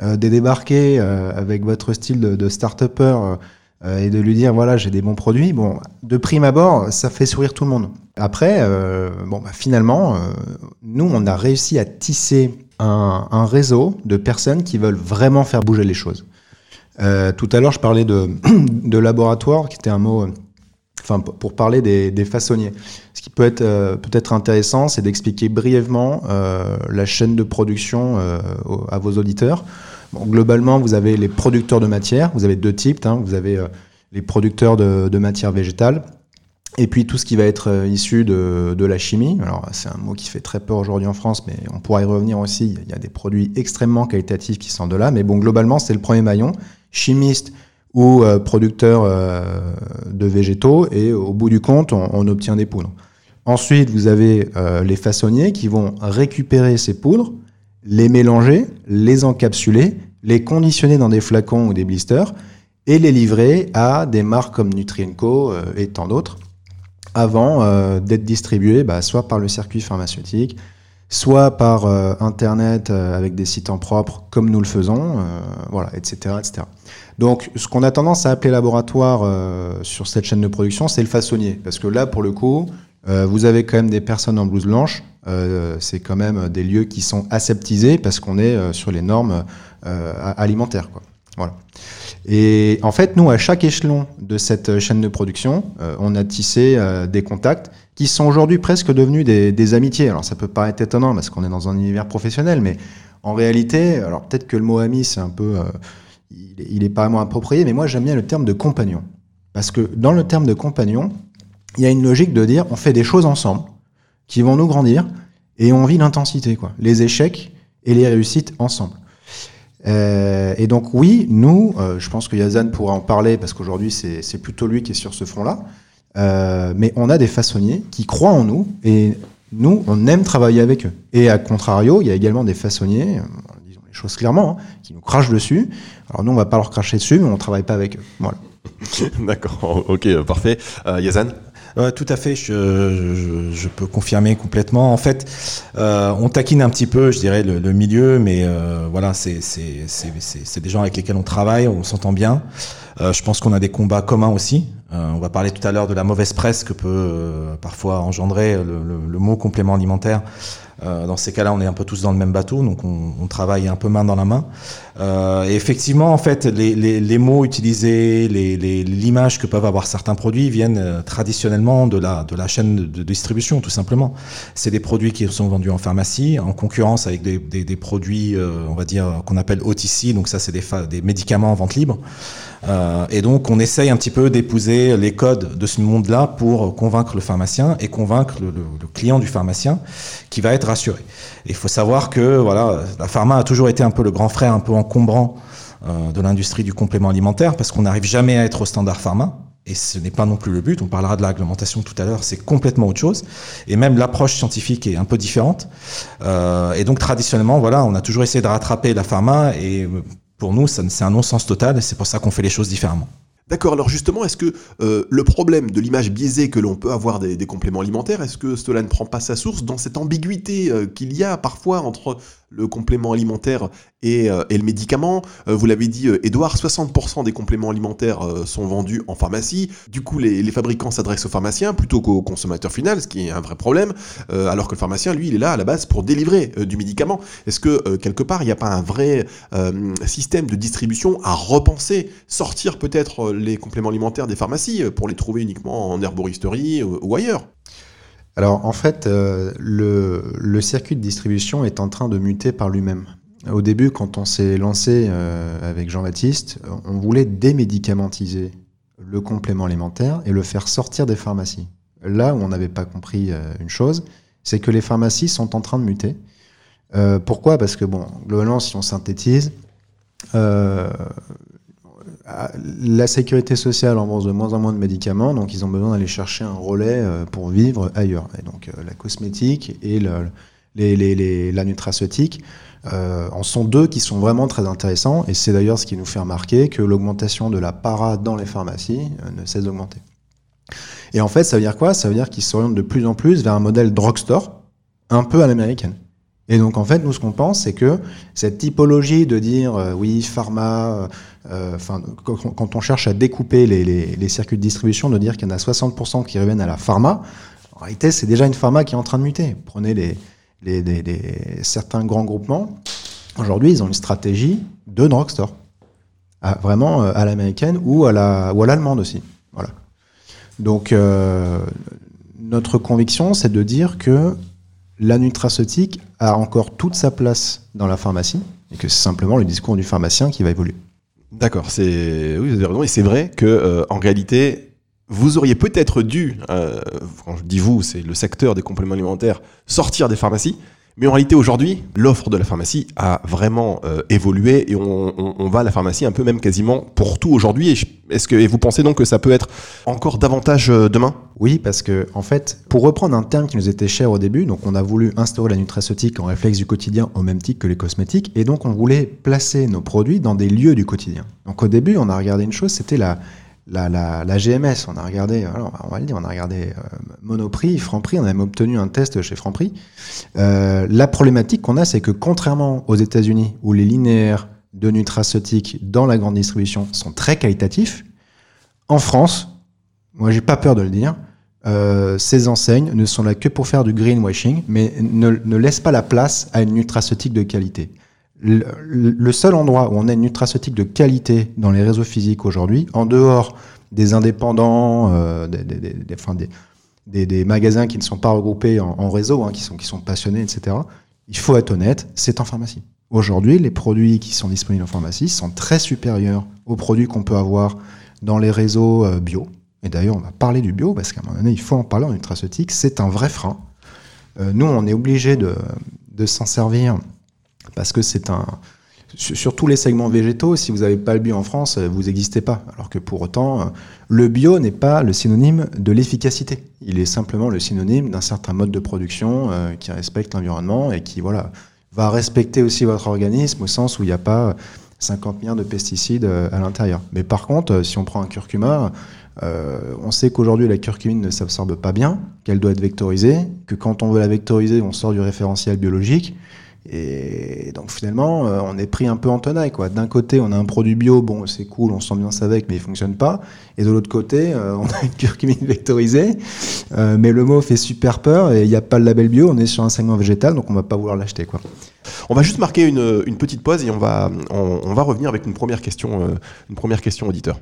[SPEAKER 2] euh, de débarquer euh, avec votre style de, de start-upper euh, et de lui dire voilà j'ai des bons produits, bon de prime abord ça fait sourire tout le monde. Après bon bah, finalement nous on a réussi à tisser un, réseau de personnes qui veulent vraiment faire bouger les choses. tout à l'heure je parlais de laboratoire qui était un mot enfin pour parler des, façonniers. Ce qui peut être euh, peut-être intéressant, c'est d'expliquer brièvement euh, la chaîne de production euh, à vos auditeurs. Globalement, vous avez les producteurs de matière, vous avez deux types. Hein, vous avez les producteurs de, de, matière végétale, et puis tout ce qui va être issu de, de la chimie. Alors c'est un mot qui fait très peur aujourd'hui en France, mais on pourra y revenir aussi. Il y a des produits extrêmement qualitatifs qui sont de là, mais bon, globalement, c'est le premier maillon. Chimiste, ou euh, producteur euh, de végétaux, et au bout du compte, on, obtient des poudres. Ensuite, vous avez euh, les façonniers qui vont récupérer ces poudres, les mélanger, les encapsuler, les conditionner dans des flacons ou des blisters, et les livrer à des marques comme Nutrienco et tant d'autres, avant d'être distribués bah, soit par le circuit pharmaceutique, soit par Internet avec des sites en propre, comme nous le faisons, voilà, etc., etc. Donc, ce qu'on a tendance à appeler laboratoire euh, sur cette chaîne de production, c'est le façonnier. Parce que là, pour le coup, euh, vous avez quand même des personnes en blouse blanche. Euh, c'est quand même des lieux qui sont aseptisés parce qu'on est sur les normes alimentaires. Quoi. Voilà. Et en fait, nous, à chaque échelon de cette chaîne de production, on a tissé des contacts qui sont aujourd'hui presque devenus des, des, amitiés. Alors, ça peut paraître étonnant parce qu'on est dans un univers professionnel, mais en réalité, alors peut-être que le mot ami, c'est un peu il est pas vraiment approprié, mais moi j'aime bien le terme de compagnon. Parce que dans le terme de compagnon, il y a une logique de dire on fait des choses ensemble qui vont nous grandir et on vit l'intensité, quoi. Les échecs et les réussites ensemble. Euh, et donc oui, nous, euh, je pense que Yazan pourra en parler parce qu'aujourd'hui c'est plutôt lui qui est sur ce front-là. Euh, mais on a des façonniers qui croient en nous et nous, on aime travailler avec eux. Et à contrario, il y a également des façonniers, les choses clairement, hein, qui nous crachent dessus. Alors nous, on va pas leur cracher dessus, mais on travaille pas avec eux. Voilà.
[SPEAKER 1] D'accord, ok, parfait. Euh, Yazan
[SPEAKER 4] euh, tout à fait, je, je, je, peux confirmer complètement. En fait, euh, on taquine un petit peu, je dirais, le, le milieu, mais euh, voilà, c'est des gens avec lesquels on travaille, on s'entend bien. Euh, je pense qu'on a des combats communs aussi. Euh, on va parler tout à l'heure de la mauvaise presse que peut parfois engendrer le, le, le, mot complément alimentaire. Euh, dans ces cas-là, on est un peu tous dans le même bateau, donc on, on travaille un peu main dans la main. Euh, et effectivement, en fait, les, les, les mots utilisés, l'image que peuvent avoir certains produits viennent euh, traditionnellement de la, de la chaîne de, distribution, tout simplement. C'est des produits qui sont vendus en pharmacie, en concurrence avec des, des, des produits, euh, on va dire, qu'on appelle OTC, donc ça, c'est des, des médicaments en vente libre. Euh, et donc, on essaye un petit peu d'épouser les codes de ce monde-là pour convaincre le pharmacien et convaincre le, client du pharmacien qui va être rassuré. Il faut savoir que voilà, la pharma a toujours été un peu le grand frère, un peu encombrant euh, de l'industrie du complément alimentaire parce qu'on n'arrive jamais à être au standard pharma. Et ce n'est pas non plus le but. On parlera de la tout à l'heure. C'est complètement autre chose. Et même l'approche scientifique est un peu différente. Euh, et donc traditionnellement, voilà, on a toujours essayé de rattraper la pharma et pour nous, c'est un non-sens total et c'est pour ça qu'on fait les choses différemment.
[SPEAKER 1] D'accord, alors justement, est-ce que euh, le problème de l'image biaisée que l'on peut avoir des, compléments alimentaires, est-ce que cela ne prend pas sa source dans cette ambiguïté euh, qu'il y a parfois entre le complément alimentaire et, euh, le médicament. Euh, vous l'avez dit, Edouard, 60% des compléments alimentaires euh, sont vendus en pharmacie. Du coup, les, fabricants s'adressent aux pharmaciens plutôt qu'au consommateur final, ce qui est un vrai problème, euh, alors que le pharmacien, lui, il est là à la base pour délivrer euh, du médicament. Est-ce que, euh, quelque part, il n'y a pas un vrai système de distribution à repenser, sortir peut-être les compléments alimentaires des pharmacies pour les trouver uniquement en herboristerie ou ailleurs?
[SPEAKER 2] Alors en fait, euh, le, circuit de distribution est en train de muter par lui-même. Au début, quand on s'est lancé euh, avec Jean-Baptiste, on voulait démédicamentiser le complément alimentaire et le faire sortir des pharmacies. Là où on n'avait pas compris euh, une chose, c'est que les pharmacies sont en train de muter. Pourquoi? Parce que, bon, globalement, si on synthétise, la sécurité sociale embourse de moins en moins de médicaments, donc ils ont besoin d'aller chercher un relais euh, pour vivre ailleurs. Et donc euh, la cosmétique et la nutraceutique euh, en sont deux qui sont vraiment très intéressants, et c'est d'ailleurs ce qui nous fait remarquer que l'augmentation de la para dans les pharmacies euh, ne cesse d'augmenter. Et en fait, ça veut dire quoi? Ça veut dire qu'ils s'orientent de plus en plus vers un modèle drugstore, un peu à l'américaine. Et donc en fait, nous ce qu'on pense, c'est que cette typologie de dire euh, oui, pharma, euh, enfin quand, on cherche à découper les, circuits de distribution, de dire qu'il y en a 60% qui reviennent à la pharma, en réalité c'est déjà une pharma qui est en train de muter. Prenez certains grands groupements, aujourd'hui ils ont une stratégie de drugstore, à- vraiment euh, à l'américaine ou à l'allemande aussi. Voilà. Donc euh, notre conviction, c'est de dire que la nutraceutique a encore toute sa place dans la pharmacie et que c'est simplement le discours du pharmacien qui va évoluer.
[SPEAKER 1] D'accord, c'est oui, vous avez raison, et c'est vrai que euh, en réalité, vous auriez peut-être dû, euh, quand je dis vous, c'est le secteur des compléments alimentaires, sortir des pharmacies. Mais en réalité, aujourd'hui, l'offre de la pharmacie a vraiment euh, évolué et on, va à la pharmacie un peu même quasiment pour tout aujourd'hui. Est-ce que et vous pensez donc que ça peut être encore davantage euh, demain?
[SPEAKER 2] Oui, parce que en fait, pour reprendre un terme qui nous était cher au début, donc on a voulu instaurer la nutraceutique en réflexe du quotidien au même titre que les cosmétiques, et donc on voulait placer nos produits dans des lieux du quotidien. Donc au début, on a regardé une chose, c'était la, la, GMS. On a regardé, on va on a euh, Monoprix, Franprix, on a même obtenu un test chez Franprix. Euh, la problématique qu'on a, c'est que contrairement aux États-Unis, où les linéaires de nutraceutiques dans la grande distribution sont très qualitatifs, en France, moi j'ai pas peur de le dire, euh, ces enseignes ne sont là que pour faire du greenwashing, mais ne, ne laissent pas la place à une nutraceutique de qualité. Le, seul endroit où on a une nutraceutique de qualité dans les réseaux physiques aujourd'hui, en dehors des indépendants, euh, des, magasins qui ne sont pas regroupés en, en réseau, hein, qui, sont, passionnés, etc., il faut être honnête, c'est en pharmacie. Aujourd'hui, les produits qui sont disponibles en pharmacie sont très supérieurs aux produits qu'on peut avoir dans les réseaux euh, bio. Et d'ailleurs, on va parler du bio parce qu'à un moment donné, il faut en parler en nutraceutique. C'est un vrai frein. Euh, nous, on est obligé de s'en servir parce que c'est un. Sur, tous les segments végétaux, si vous n'avez pas le bio en France, euh, vous n'existez pas. Alors que pour autant, euh, le bio n'est pas le synonyme de l'efficacité. Il est simplement le synonyme d'un certain mode de production euh, qui respecte l'environnement et qui voilà, va respecter aussi votre organisme au sens où il n'y a pas 50 milliards de pesticides à l'intérieur. Mais par contre, si on prend un curcuma, on sait qu'aujourd'hui la curcumine ne s'absorbe pas bien, qu'elle doit être vectorisée, que quand on veut la vectoriser, on sort du référentiel biologique. Et donc finalement, euh, on est pris un peu en tenaille. quoi. D'un côté, on a un produit bio, bon, c'est cool, on s'ambiance avec, mais il fonctionne pas. Et de l'autre côté, euh, on a une curcumine vectorisée, euh, mais le mot fait super peur et il n'y a pas le label bio. On est sur un segment végétal, donc on va pas vouloir l'acheter. quoi.
[SPEAKER 1] On va juste marquer une, petite pause et on va, on, va revenir avec une première question, une première question auditeur.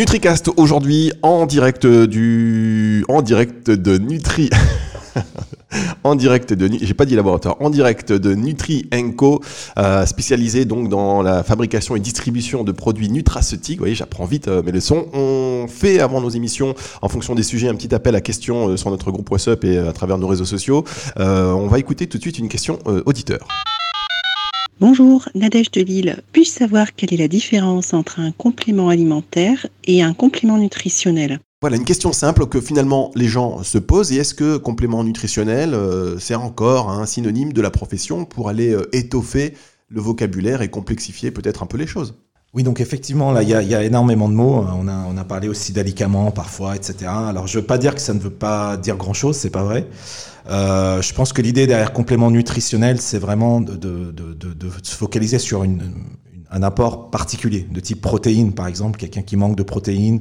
[SPEAKER 1] NutriCast aujourd'hui en direct du en direct de Nutri en direct de j'ai pas dit laboratoire en direct de Nutri Co euh, spécialisé donc dans la fabrication et distribution de produits nutraceutiques. Vous voyez, j'apprends vite euh, mes leçons. On fait avant nos émissions en fonction des sujets un petit appel à questions euh, sur notre groupe WhatsApp et à travers nos réseaux sociaux. On va écouter tout de suite une question auditeur.
[SPEAKER 10] Bonjour, Nadège de Lille. Puis-je savoir quelle est la différence entre un complément alimentaire et un complément nutritionnel?
[SPEAKER 1] Voilà, une question simple que finalement les gens se posent. Et est-ce que complément nutritionnel, euh, c'est encore un synonyme de la profession pour aller euh, étoffer le vocabulaire et complexifier peut-être un peu les choses?
[SPEAKER 4] Oui, donc effectivement, là, il y, y a énormément de mots. On a, on parlé aussi d'alicaments parfois, etc. Alors, je veux pas dire que ça ne veut pas dire grand-chose, c'est pas vrai. Euh, je pense que l'idée derrière complément nutritionnel, c'est vraiment de, se focaliser sur une- un apport particulier, de type protéines, par exemple. Quelqu'un qui manque de protéines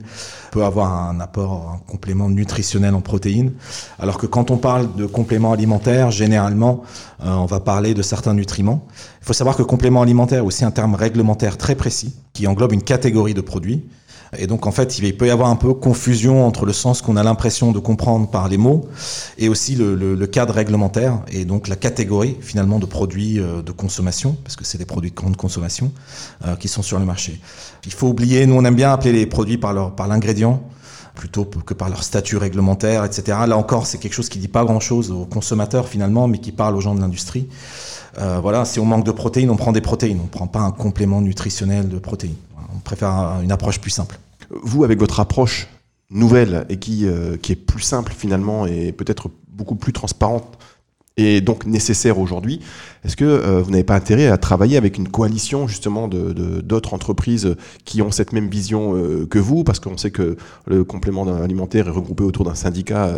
[SPEAKER 4] peut avoir un apport, un complément nutritionnel en protéines. Alors que quand on parle de compléments alimentaires, généralement, euh, on va parler de certains nutriments. Il faut savoir que complément alimentaire est aussi un terme réglementaire très précis qui englobe une catégorie de produits. Et donc, en fait, il peut y avoir un peu confusion entre le sens qu'on a l'impression de comprendre par les mots et aussi le, cadre réglementaire et donc la catégorie finalement de produits euh, de consommation, parce que c'est des produits de grande consommation euh, qui sont sur le marché. Il faut oublier, nous on aime bien appeler les produits par leur par l'ingrédient plutôt que par leur statut réglementaire, etc. Là encore, c'est quelque chose qui dit pas grand-chose aux consommateurs finalement, mais qui parle aux gens de l'industrie. Euh, voilà, si on manque de protéines, on prend des protéines, on prend pas un complément nutritionnel de protéines. On préfère un- une approche plus simple.
[SPEAKER 1] Vous, avec votre approche nouvelle et qui, euh, qui est plus simple finalement et peut-être beaucoup plus transparente et donc nécessaire aujourd'hui. Est-ce que euh, vous n'avez pas intérêt à travailler avec une coalition justement de, d'autres entreprises qui ont cette même vision euh, que vous? Parce qu'on sait que le complément alimentaire est regroupé autour d'un syndicat,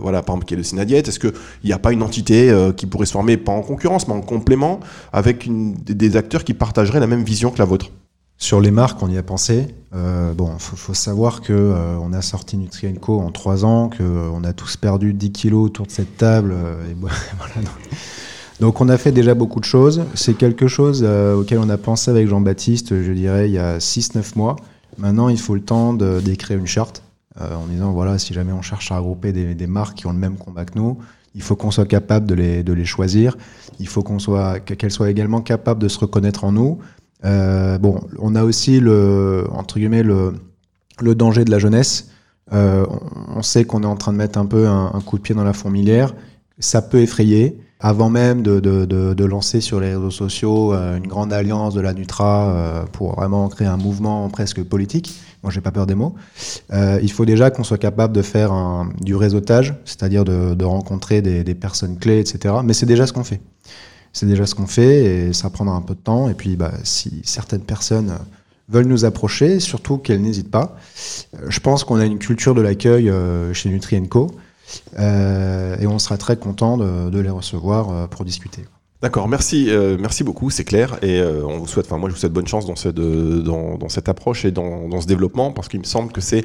[SPEAKER 1] voilà, par exemple qui est le Synadiet. Est-ce qu'il n'y a pas une entité qui pourrait se former, pas en concurrence, mais en complément, avec des acteurs qui partageraient la même vision que la vôtre?
[SPEAKER 2] Sur les marques, on y a pensé. Euh, bon, faut, faut savoir que euh, on a sorti Nutrienco en trois ans, que euh, on a tous perdu 10 kilos autour de cette table. Donc. on a fait déjà beaucoup de choses. C'est quelque chose auquel on a pensé avec Jean-Baptiste, je dirais, il y a 6-9 mois. Maintenant, il faut le temps d'écrire une charte en disant, voilà, si jamais on cherche à regrouper des, marques qui ont le même combat que nous, il faut qu'on soit capable de les, de les choisir. Il faut qu'elles soient également capables de se reconnaître en nous. Euh, bon, on a aussi le, entre guillemets, le, le danger de la jeunesse. Euh, on sait qu'on est en train de mettre un peu un, coup de pied dans la fourmilière. Ça peut effrayer. Avant même de, de, de, lancer sur les réseaux sociaux euh, une grande alliance de la Nutra pour vraiment créer un mouvement presque politique, moi j'ai pas peur des mots, il faut déjà qu'on soit capable de faire du réseautage, c'est-à-dire de, rencontrer des personnes clés, etc. Mais c'est déjà ce qu'on fait. C'est déjà ce qu'on fait et ça prendra un peu de temps. Et puis, bah, si certaines personnes veulent nous approcher, surtout qu'elles n'hésitent pas. Euh, je pense qu'on a une culture de l'accueil euh, chez Nutrienco euh, et on sera très content de, les recevoir pour discuter.
[SPEAKER 1] D'accord, merci, merci beaucoup, c'est clair. Et on vous souhaite, enfin moi je vous souhaite bonne chance dans, ce, dans cette approche et dans, dans ce développement parce qu'il me semble que c'est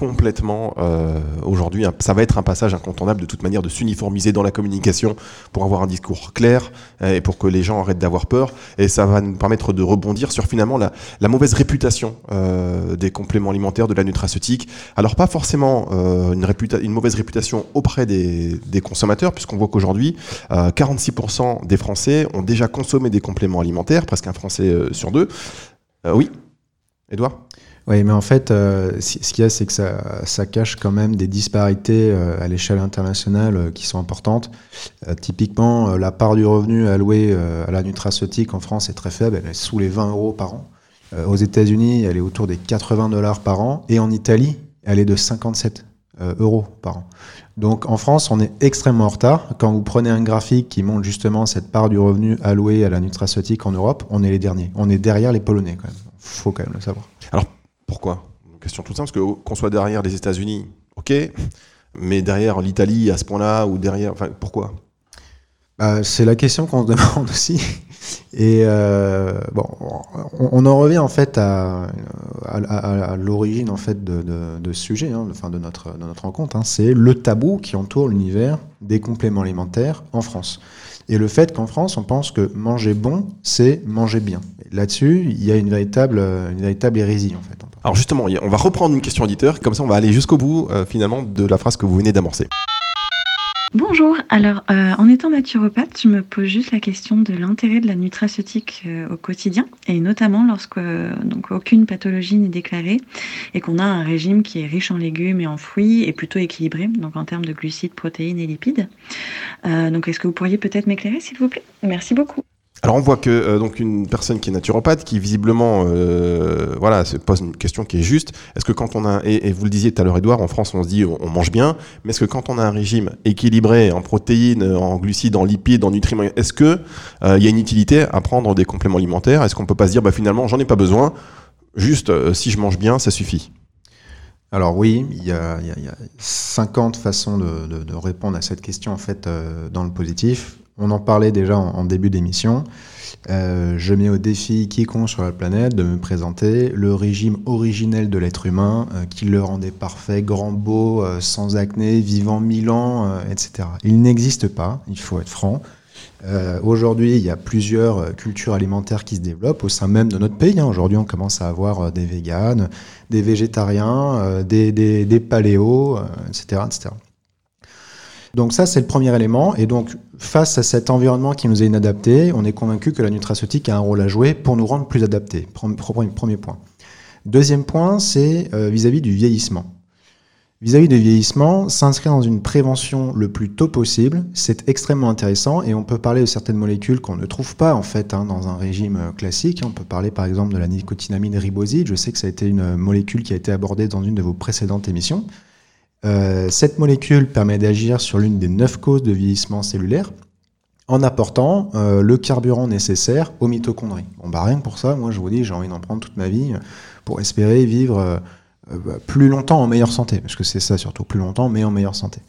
[SPEAKER 1] complètement euh, aujourd'hui, ça va être un passage incontournable de toute manière de s'uniformiser dans la communication pour avoir un discours clair euh, et pour que les gens arrêtent d'avoir peur. Et ça va nous permettre de rebondir sur finalement la, mauvaise réputation euh, des compléments alimentaires, de la nutraceutique. Alors pas forcément une, mauvaise réputation auprès des, des consommateurs, puisqu'on voit qu'aujourd'hui, 46% euh, des Français ont déjà consommé des compléments alimentaires, presque un Français sur deux. oui, Edouard
[SPEAKER 2] oui, mais en fait, euh, ce qu'il y a, c'est que ça, cache quand même des disparités euh, à l'échelle internationale euh, qui sont importantes. typiquement, la part du revenu alloué à la nutraceutique en France est très faible, elle est sous les 20 euros par an. aux États-Unis, elle est autour des 80 dollars par an. Et en Italie, elle est de 57 euros par an. Donc en France, on est extrêmement en retard. Quand vous prenez un graphique qui montre justement cette part du revenu alloué à la nutraceutique en Europe, on est les derniers. On est derrière les Polonais quand même. Faut quand même le savoir.
[SPEAKER 1] Alors pourquoi? Question toute simple, parce que qu'on soit derrière les États-Unis, ok, mais derrière l'Italie à ce point-là, ou derrière. Enfin, pourquoi?
[SPEAKER 2] Bah, C'est la question qu'on se demande aussi. Et euh, bon, on, en revient en fait à, l'origine en fait de, ce sujet, hein, de notre, de notre rencontre. Hein. c'est le tabou qui entoure l'univers des compléments alimentaires en France. Et le fait qu'en France, on pense que manger bon, c'est manger bien. Là-dessus, il y a une véritable, une véritable hérésie, en fait.
[SPEAKER 1] Alors justement, on va reprendre une question auditeur, comme ça on va aller jusqu'au bout, euh, finalement, de la phrase que vous venez d'amorcer.
[SPEAKER 11] Bonjour, alors euh, en étant naturopathe, je me pose juste la question de l'intérêt de la nutraceutique euh, au quotidien et notamment lorsque euh, donc aucune pathologie n'est déclarée et qu'on a un régime qui est riche en légumes et en fruits et plutôt équilibré donc en termes de glucides, protéines et lipides. donc est-ce que vous pourriez peut-être m'éclairer s'il vous plaît? Merci beaucoup.
[SPEAKER 1] Alors on voit que euh, donc une personne qui est naturopathe, qui visiblement euh, voilà se pose une question qui est juste. Est-ce que quand on a et, vous le disiez tout à l'heure, Edouard, en France on se dit on, mange bien, mais est-ce que quand on a un régime équilibré en protéines, en glucides, en lipides, en nutriments, est-ce que euh, il y a une utilité à prendre des compléments alimentaires? Est-ce qu'on peut pas se dire bah finalement j'en ai pas besoin, juste si je mange bien ça suffit
[SPEAKER 2] alors oui, il y, a, il, y a, 50 façons de, de, de, répondre à cette question en fait dans le positif. On en parlait déjà en, début d'émission. Euh, je mets au défi quiconque sur la planète de me présenter le régime originel de l'être humain euh, qui le rendait parfait, grand, beau, euh, sans acné, vivant mille ans, etc. Il n'existe pas, il faut être franc. Aujourd'hui, il y a plusieurs cultures alimentaires qui se développent au sein même de notre pays. Hein. Aujourd'hui, on commence à avoir des véganes, des végétariens, des, des, des paléos, etc., etc. Donc ça, c'est le premier élément. Et donc, face à cet environnement qui nous est inadapté, on est convaincu que la nutraceutique a un rôle à jouer pour nous rendre plus adaptés. Premier point. Deuxième point, c'est euh, vis-à-vis du vieillissement. Vis-à-vis du vieillissement, s'inscrire dans une prévention le plus tôt possible, c'est extrêmement intéressant et on peut parler de certaines molécules qu'on ne trouve pas en fait hein, dans un régime euh, classique. On peut parler par exemple de la nicotinamide riboside. Je sais que ça a été une molécule qui a été abordée dans une de vos précédentes émissions. Euh, cette molécule permet d'agir sur l'une des neuf causes de vieillissement cellulaire. en apportant euh, le carburant nécessaire aux mitochondries. Bon, bah rien que pour ça, moi je vous dis, j'ai envie d'en prendre toute ma vie pour espérer vivre euh, bah, plus longtemps en meilleure santé, parce que c'est ça surtout, plus longtemps mais en meilleure santé.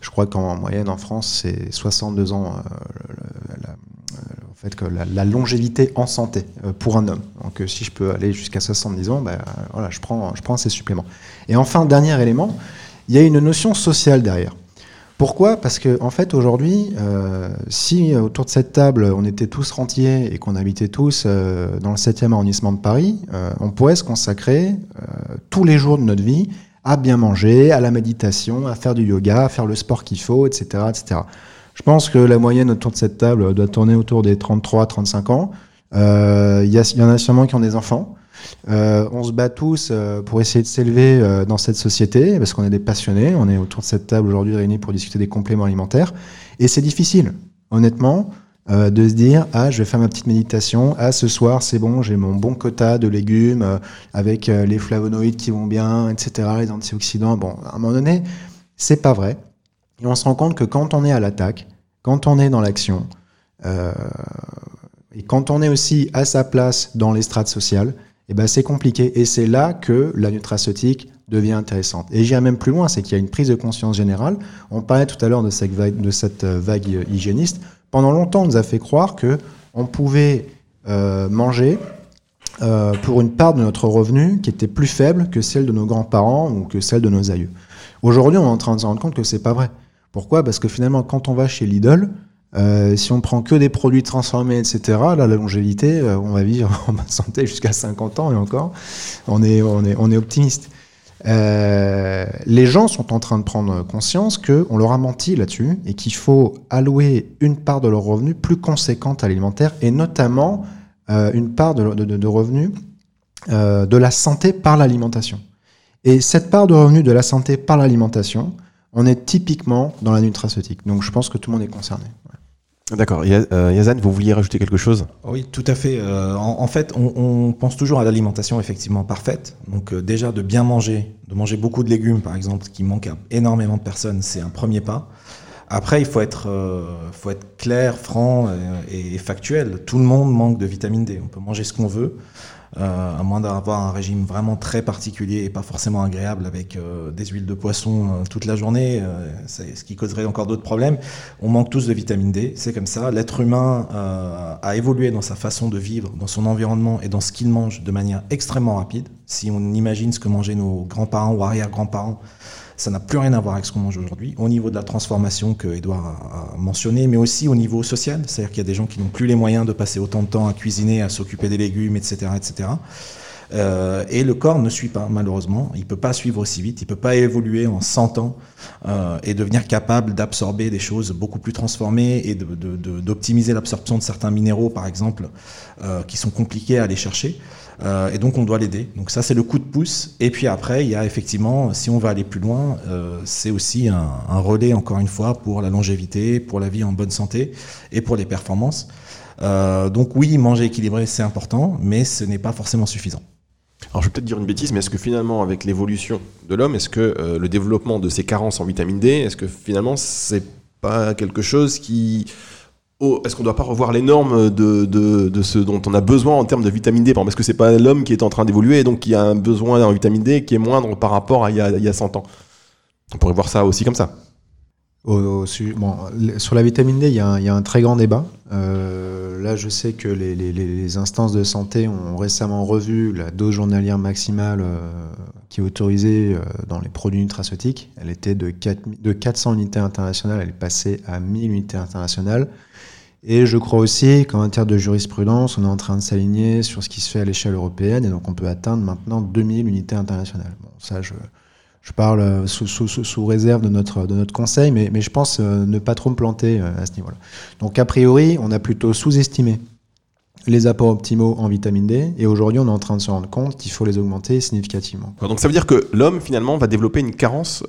[SPEAKER 2] Je crois qu'en moyenne en France, c'est 62 ans la, en fait, que la, longévité en santé pour un homme. Donc si je peux aller jusqu'à 70 ans, bah, voilà, je, prends, je prends ces suppléments. Et enfin, dernier élément, il y a une notion sociale derrière. Pourquoi? Parce que en fait aujourd'hui, euh, si autour de cette table on était tous rentiers et qu'on habitait tous euh, dans le 7e arrondissement de Paris, euh, on pourrait se consacrer tous les jours de notre vie à bien manger, à la méditation, à faire du yoga, à faire le sport qu'il faut, etc., etc. Je pense que la moyenne autour de cette table doit tourner autour des 33-35 ans. Il y, y, en a sûrement qui ont des enfants. Euh, on se bat tous euh, pour essayer de s'élever euh, dans cette société parce qu'on est des passionnés. On est autour de cette table aujourd'hui réunis pour discuter des compléments alimentaires. Et c'est difficile, honnêtement, de se dire ah je vais faire ma petite méditation. Ah ce soir c'est bon, j'ai mon bon quota de légumes avec les flavonoïdes qui vont bien, etc. Les antioxydants. Bon, à un moment donné, c'est pas vrai. Et on se rend compte que quand on est à l'attaque, quand on est dans l'action, et quand on est aussi à sa place dans les strates sociales, eh ben c'est compliqué. Et c'est là que la nutraceutique devient intéressante. Et j'irai même plus loin, c'est qu'il y a une prise de conscience générale. On parlait tout à l'heure de cette vague, euh, vague hygiéniste. Pendant longtemps, on nous a fait croire que on pouvait euh, manger euh, pour une part de notre revenu qui était plus faible que celle de nos grands-parents ou que celle de nos aïeux. Aujourd'hui, on est en train de se rendre compte que c'est pas vrai. Pourquoi? Parce que finalement, quand on va chez Lidl, euh, si on prend que des produits transformés, etc., là, la longévité, euh, on va vivre en bonne santé jusqu'à 50 ans et encore, on est, on est, on est optimiste. Euh, les gens sont en train de prendre conscience qu'on leur a menti là-dessus et qu'il faut allouer une part de leur revenu plus conséquente à l'alimentaire et notamment une part de, de, de revenus de la santé par l'alimentation. Et cette part de revenu de la santé par l'alimentation, on est typiquement dans la nutraceutique. Donc je pense que tout le monde est concerné.
[SPEAKER 1] D'accord. Euh, Yazan, vous vouliez rajouter quelque chose?
[SPEAKER 4] Oui, tout à fait. Euh, en, fait, on, pense toujours à l'alimentation effectivement parfaite. Donc euh, déjà de bien manger, de manger beaucoup de légumes par exemple, qui manque à énormément de personnes, c'est un premier pas. Après, il faut être, faut être clair, franc et, factuel. Tout le monde manque de vitamine D. On peut manger ce qu'on veut. Euh, à moins d'avoir un régime vraiment très particulier et pas forcément agréable avec euh, des huiles de poisson euh, toute la journée, ce qui causerait encore d'autres problèmes. On manque tous de vitamine D, c'est comme ça. L'être humain a évolué dans sa façon de vivre, dans son environnement et dans ce qu'il mange de manière extrêmement rapide. Si on imagine ce que mangeaient nos grands-parents ou arrière-grands-parents, ça n'a plus rien à voir avec ce qu'on mange aujourd'hui, au niveau de la transformation que Edouard a, mentionné, mais aussi au niveau social. C'est-à-dire qu'il y a des gens qui n'ont plus les moyens de passer autant de temps à cuisiner, à s'occuper des légumes, etc. etc. Euh, et le corps ne suit pas, malheureusement. Il ne peut pas suivre aussi vite, il ne peut pas évoluer en 100 ans euh, et devenir capable d'absorber des choses beaucoup plus transformées et d'optimiser l'absorption de certains minéraux, par exemple, euh, qui sont compliqués à aller chercher. Et donc on doit l'aider. Donc ça c'est le coup de pouce. Et puis après il y a effectivement, si on va aller plus loin, c'est aussi un, relais encore une fois pour la longévité, pour la vie en bonne santé et pour les performances. Donc oui, manger équilibré c'est important, mais ce n'est pas forcément suffisant.
[SPEAKER 1] Alors je vais peut-être dire une bêtise, mais est-ce que finalement avec l'évolution de l'homme, est-ce que euh, le développement de ces carences en vitamine D, est-ce que finalement c'est pas quelque chose qui est-ce qu'on ne doit pas revoir les normes de, de, ce dont on a besoin en termes de vitamine D? Est-ce que c'est pas l'homme qui est en train d'évoluer et donc qui a un besoin en vitamine D qui est moindre par rapport à il y a, il y a 100 ans? On pourrait voir ça aussi comme ça.
[SPEAKER 2] sur la vitamine D, il y a un très grand débat. Euh, là, je sais que les, instances de santé ont récemment revu la dose journalière maximale euh, qui est autorisée euh, dans les produits nutraceutiques. Elle était de, 4, de 400 unités internationales, elle est passée à 1000 unités internationales. Et je crois aussi qu'en matière de jurisprudence, on est en train de s'aligner sur ce qui se fait à l'échelle européenne, et donc on peut atteindre maintenant 2000 unités internationales. Bon, ça, je, je parle euh, sous, sous, sous, réserve de notre, de notre conseil, mais, mais je pense euh, ne pas trop me planter euh, à ce niveau-là. Donc a priori, on a plutôt sous-estimé les apports optimaux en vitamine D, et aujourd'hui on est en train de se rendre compte qu'il faut les augmenter significativement.
[SPEAKER 1] Donc ça veut dire que l'homme finalement va développer une carence,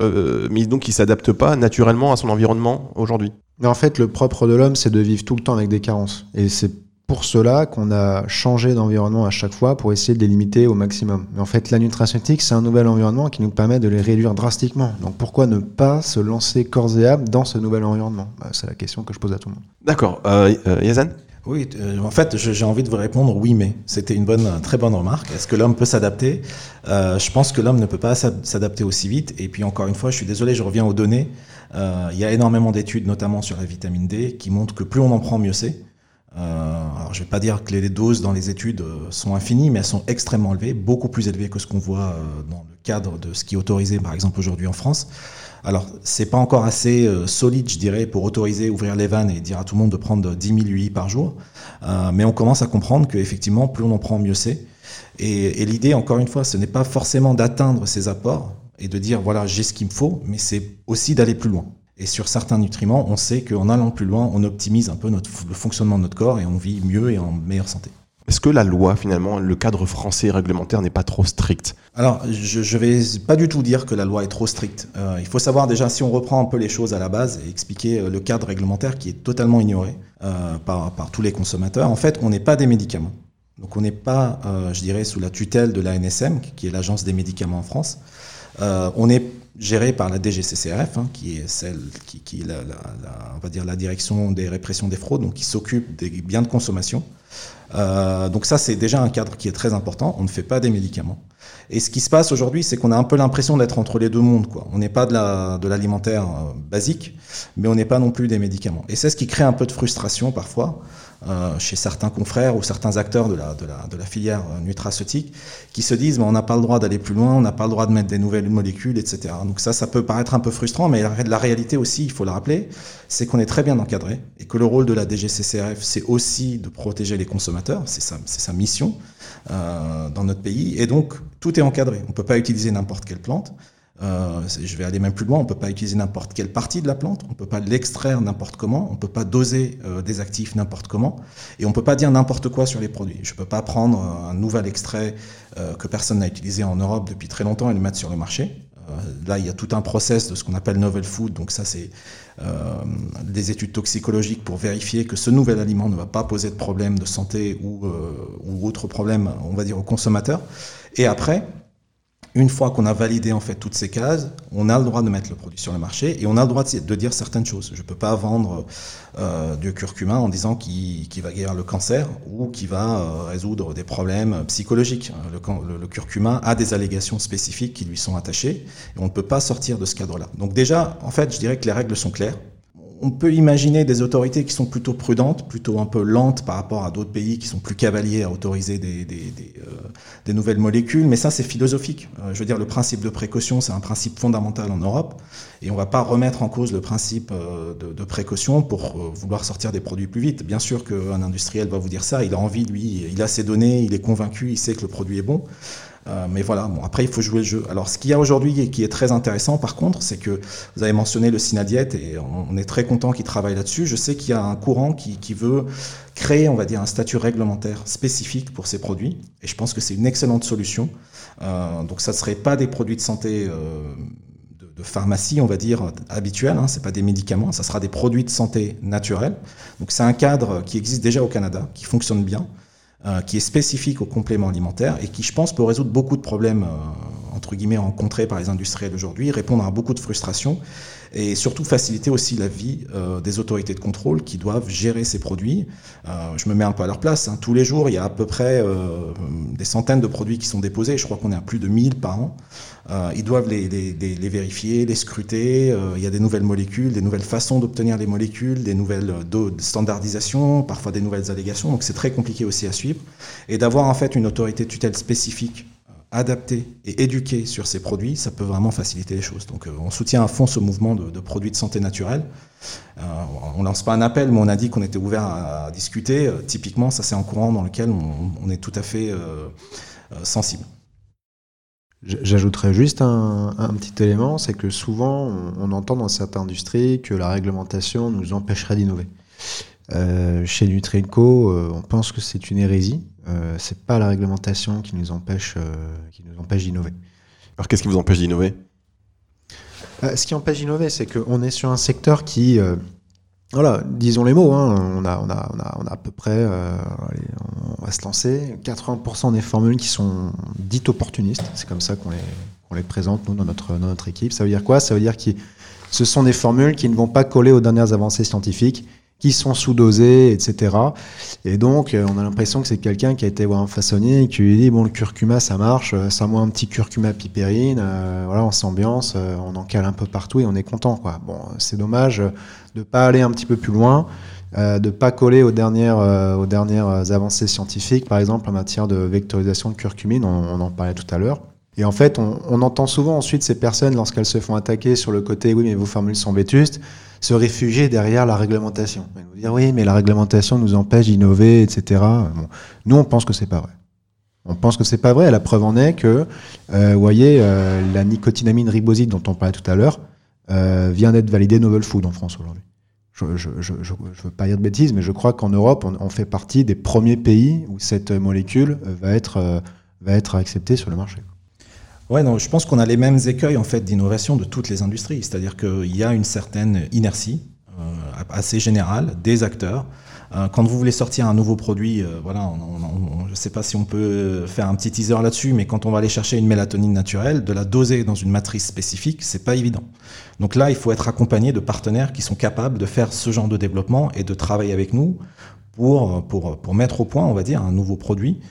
[SPEAKER 1] mais donc il s'adapte pas naturellement à son environnement aujourd'hui?
[SPEAKER 2] Mais en fait, le propre de l'homme, c'est de vivre tout le temps avec des carences. Et c'est pour cela qu'on a changé d'environnement à chaque fois pour essayer de les limiter au maximum. Mais en fait, la nutraceutique, c'est un nouvel environnement qui nous permet de les réduire drastiquement. Donc pourquoi ne pas se lancer corps et âme dans ce nouvel environnement? Bah, C'est la question que je pose à tout le monde.
[SPEAKER 1] D'accord. Euh, euh, Yazan
[SPEAKER 4] Oui, euh, en fait, j'ai envie de vous répondre oui, mais c'était une bonne, très bonne remarque. Est-ce que l'homme peut s'adapter? Euh, Je pense que l'homme ne peut pas s'ad- s'adapter aussi vite. Et puis encore une fois, je suis désolé, je reviens aux données. Euh, il y a énormément d'études, notamment sur la vitamine D, qui montrent que plus on en prend, mieux c'est. Euh, alors, je vais pas dire que les doses dans les études euh, sont infinies, mais elles sont extrêmement élevées, beaucoup plus élevées que ce qu'on voit euh, dans le cadre de ce qui est autorisé, par exemple, aujourd'hui en France. Alors, c'est pas encore assez solide, je dirais, pour autoriser, ouvrir les vannes et dire à tout le monde de prendre 10 000 UI par jour. Mais on commence à comprendre qu'effectivement, plus on en prend, mieux c'est. Et l'idée, encore une fois, ce n'est pas forcément d'atteindre ces apports et de dire, voilà, j'ai ce qu'il me faut, mais c'est aussi d'aller plus loin. Et sur certains nutriments, on sait qu'en allant plus loin, on optimise un peu notre, le fonctionnement de notre corps et on vit mieux et en meilleure santé.
[SPEAKER 1] Est-ce que la loi, finalement, le cadre français réglementaire n'est pas trop strict?
[SPEAKER 4] Alors, je, je vais pas du tout dire que la loi est trop stricte. Euh, il faut savoir déjà, si on reprend un peu les choses à la base et expliquer euh, le cadre réglementaire qui est totalement ignoré euh, par, par tous les consommateurs, en fait, on n'est pas des médicaments. Donc, on n'est pas, euh, je dirais, sous la tutelle de l'ANSM, qui est l'Agence des médicaments en France. Euh, on est géré par la DGCCRF, hein, qui est celle qui, la, on va dire la direction des répressions des fraudes, donc qui s'occupe des biens de consommation. Euh, donc ça, c'est déjà un cadre qui est très important. On ne fait pas des médicaments. Et ce qui se passe aujourd'hui, c'est qu'on a un peu l'impression d'être entre les deux mondes. On n'est pas de la- de l'alimentaire euh, basique, mais on n'est pas non plus des médicaments. Et c'est ce qui crée un peu de frustration parfois chez certains confrères ou certains acteurs de la, de la, de la filière euh, nutraceutique qui se disent mais on n'a pas le droit d'aller plus loin, on n'a pas le droit de mettre des nouvelles molécules, etc. Donc ça, ça peut paraître un peu frustrant, mais la, réalité aussi, il faut le rappeler, c'est qu'on est très bien encadré et que le rôle de la DGCCRF, c'est aussi de protéger les consommateurs, c'est sa, sa mission euh, dans notre pays. Et donc, tout est encadré. On ne peut pas utiliser n'importe quelle plante. Euh, je vais aller même plus loin, on ne peut pas utiliser n'importe quelle partie de la plante, on ne peut pas l'extraire n'importe comment, on ne peut pas doser euh, des actifs n'importe comment, et on ne peut pas dire n'importe quoi sur les produits. Je ne peux pas prendre un nouvel extrait euh, que personne n'a utilisé en Europe depuis très longtemps et le mettre sur le marché. Euh, là, il y a tout un process de ce qu'on appelle novel food, donc ça c'est euh, des études toxicologiques pour vérifier que ce nouvel aliment ne va pas poser de problème de santé ou, euh, ou autre problème, on va dire, au consommateur. Et après, une fois qu'on a validé en fait toutes ces cases, on a le droit de mettre le produit sur le marché et on a le droit de, dire certaines choses. Je ne peux pas vendre euh, du curcuma en disant qu'il va guérir le cancer ou qu'il va euh, résoudre des problèmes psychologiques. Le- le curcuma a des allégations spécifiques qui lui sont attachées et on ne peut pas sortir de ce cadre-là. Donc déjà, en fait, je dirais que les règles sont claires. On peut imaginer des autorités qui sont plutôt prudentes, plutôt un peu lentes par rapport à d'autres pays qui sont plus cavaliers à autoriser des, des, des, euh, des nouvelles molécules, mais ça c'est philosophique. Euh, je veux dire, le principe de précaution, c'est un principe fondamental en Europe, et on va pas remettre en cause le principe euh, de, de précaution pour euh, vouloir sortir des produits plus vite. Bien sûr qu'un industriel va vous dire ça, il a envie, lui, il a ses données, il est convaincu, il sait que le produit est bon. Euh, mais voilà, bon, après il faut jouer le jeu. Alors ce qu'il y a aujourd'hui et qui est très intéressant par contre, c'est que vous avez mentionné le Synadiet et on, est très content qu'il travaille là-dessus. Je sais qu'il y a un courant qui, veut créer, on va dire, un statut réglementaire spécifique pour ces produits et je pense que c'est une excellente solution. Euh, donc ça ne serait pas des produits de santé euh, de, pharmacie, on va dire, habituels, hein, c'est pas des médicaments, ça sera des produits de santé naturels. Donc c'est un cadre qui existe déjà au Canada, qui fonctionne bien qui est spécifique aux compléments alimentaires et qui, je pense, peut résoudre beaucoup de problèmes, euh, entre guillemets, rencontrés par les industriels aujourd'hui, répondre à beaucoup de frustrations et surtout faciliter aussi la vie euh, des autorités de contrôle qui doivent gérer ces produits. Euh, je me mets un peu à leur place. hein. Tous les jours, il y a à peu près euh, des centaines de produits qui sont déposés. Je crois qu'on est à plus de 1000 par an. Ils doivent les, vérifier, les scruter. Il y a des nouvelles molécules, des nouvelles façons d'obtenir les molécules, des nouvelles standardisations, parfois des nouvelles allégations. Donc c'est très compliqué aussi à suivre. Et d'avoir en fait une autorité tutelle spécifique adaptée et éduquée sur ces produits, ça peut vraiment faciliter les choses. Donc euh, on soutient à fond ce mouvement de, produits de santé naturelle. Euh, on lance pas un appel, mais on a dit qu'on était ouvert à, discuter. Euh, typiquement, ça c'est un courant dans lequel on, est tout à fait euh, sensible.
[SPEAKER 2] J'ajouterais juste un, petit élément, c'est que souvent on, entend dans certaines industries que la réglementation nous empêcherait d'innover. Chez Nutrico, euh, on pense que c'est une hérésie. Euh, c'est pas la réglementation qui nous empêche, euh, qui nous empêche d'innover.
[SPEAKER 1] Alors qu'est-ce qui vous empêche d'innover?
[SPEAKER 2] Euh, ce qui empêche d'innover, c'est qu'on est sur un secteur qui, euh, voilà, disons les mots, hein, on, a, on, a, on, a, on a à peu près, allez, on va se lancer, 80% des formules qui sont dites opportunistes, c'est comme ça qu'on les, les présente, nous, dans notre, dans notre équipe. Ça veut dire quoi? Ça veut dire que ce sont des formules qui ne vont pas coller aux dernières avancées scientifiques, qui sont sous-dosées, etc. Et donc, euh, on a l'impression que c'est quelqu'un qui a été voir un façonnier et qui lui dit, bon, le curcuma, ça marche, ça moi un petit curcuma pipérine, euh, voilà, on s'ambiance, euh, on en cale un peu partout et on est content, quoi. Bon, c'est dommage de pas aller un petit peu plus loin, euh, de pas coller aux dernières, aux dernières avancées scientifiques, par exemple en matière de vectorisation de curcumine, on, on en parlait tout à l'heure. Et en fait, on, on, entend souvent ensuite ces personnes, lorsqu'elles se font attaquer sur le côté, oui, mais vos formules sont vétustes, se réfugier derrière la réglementation. Nous dire, oui, mais la réglementation nous empêche d'innover, etc. Nous, on pense que c'est pas vrai. On pense que c'est pas vrai. La preuve en est que, euh, vous voyez, euh, la nicotinamine riboside dont on parlait tout à l'heure euh, vient d'être validée novel food en France aujourd'hui. Je ne veux pas dire de bêtises, mais je crois qu'en Europe, on, on, fait partie des premiers pays où cette molécule va être, va être acceptée sur le marché.
[SPEAKER 4] Ouais, non, je pense qu'on a les mêmes écueils en fait d'innovation de toutes les industries, c'est-à-dire qu'il y a une certaine inertie euh, assez générale des acteurs. Euh, quand vous voulez sortir un nouveau produit, euh, voilà, je ne sais pas si on peut faire un petit teaser là-dessus, mais quand on va aller chercher une mélatonine naturelle, de la doser dans une matrice spécifique, c'est pas évident. Donc là, il faut être accompagné de partenaires qui sont capables de faire ce genre de développement et de travailler avec nous pour, pour, pour mettre au point, on va dire, un nouveau produit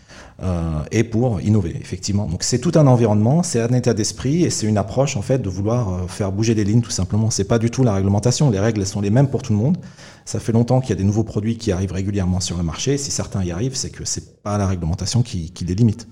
[SPEAKER 4] euh, et pour innover, effectivement. Donc c'est tout un environnement, c'est un état d'esprit et c'est une approche en fait de vouloir euh, faire bouger des lignes tout simplement. C'est pas du tout la réglementation, les règles sont les mêmes pour tout le monde. Ça fait longtemps qu'il y a des nouveaux produits qui arrivent régulièrement sur le marché. Si certains y arrivent, c'est que c'est pas la réglementation qui, les limite.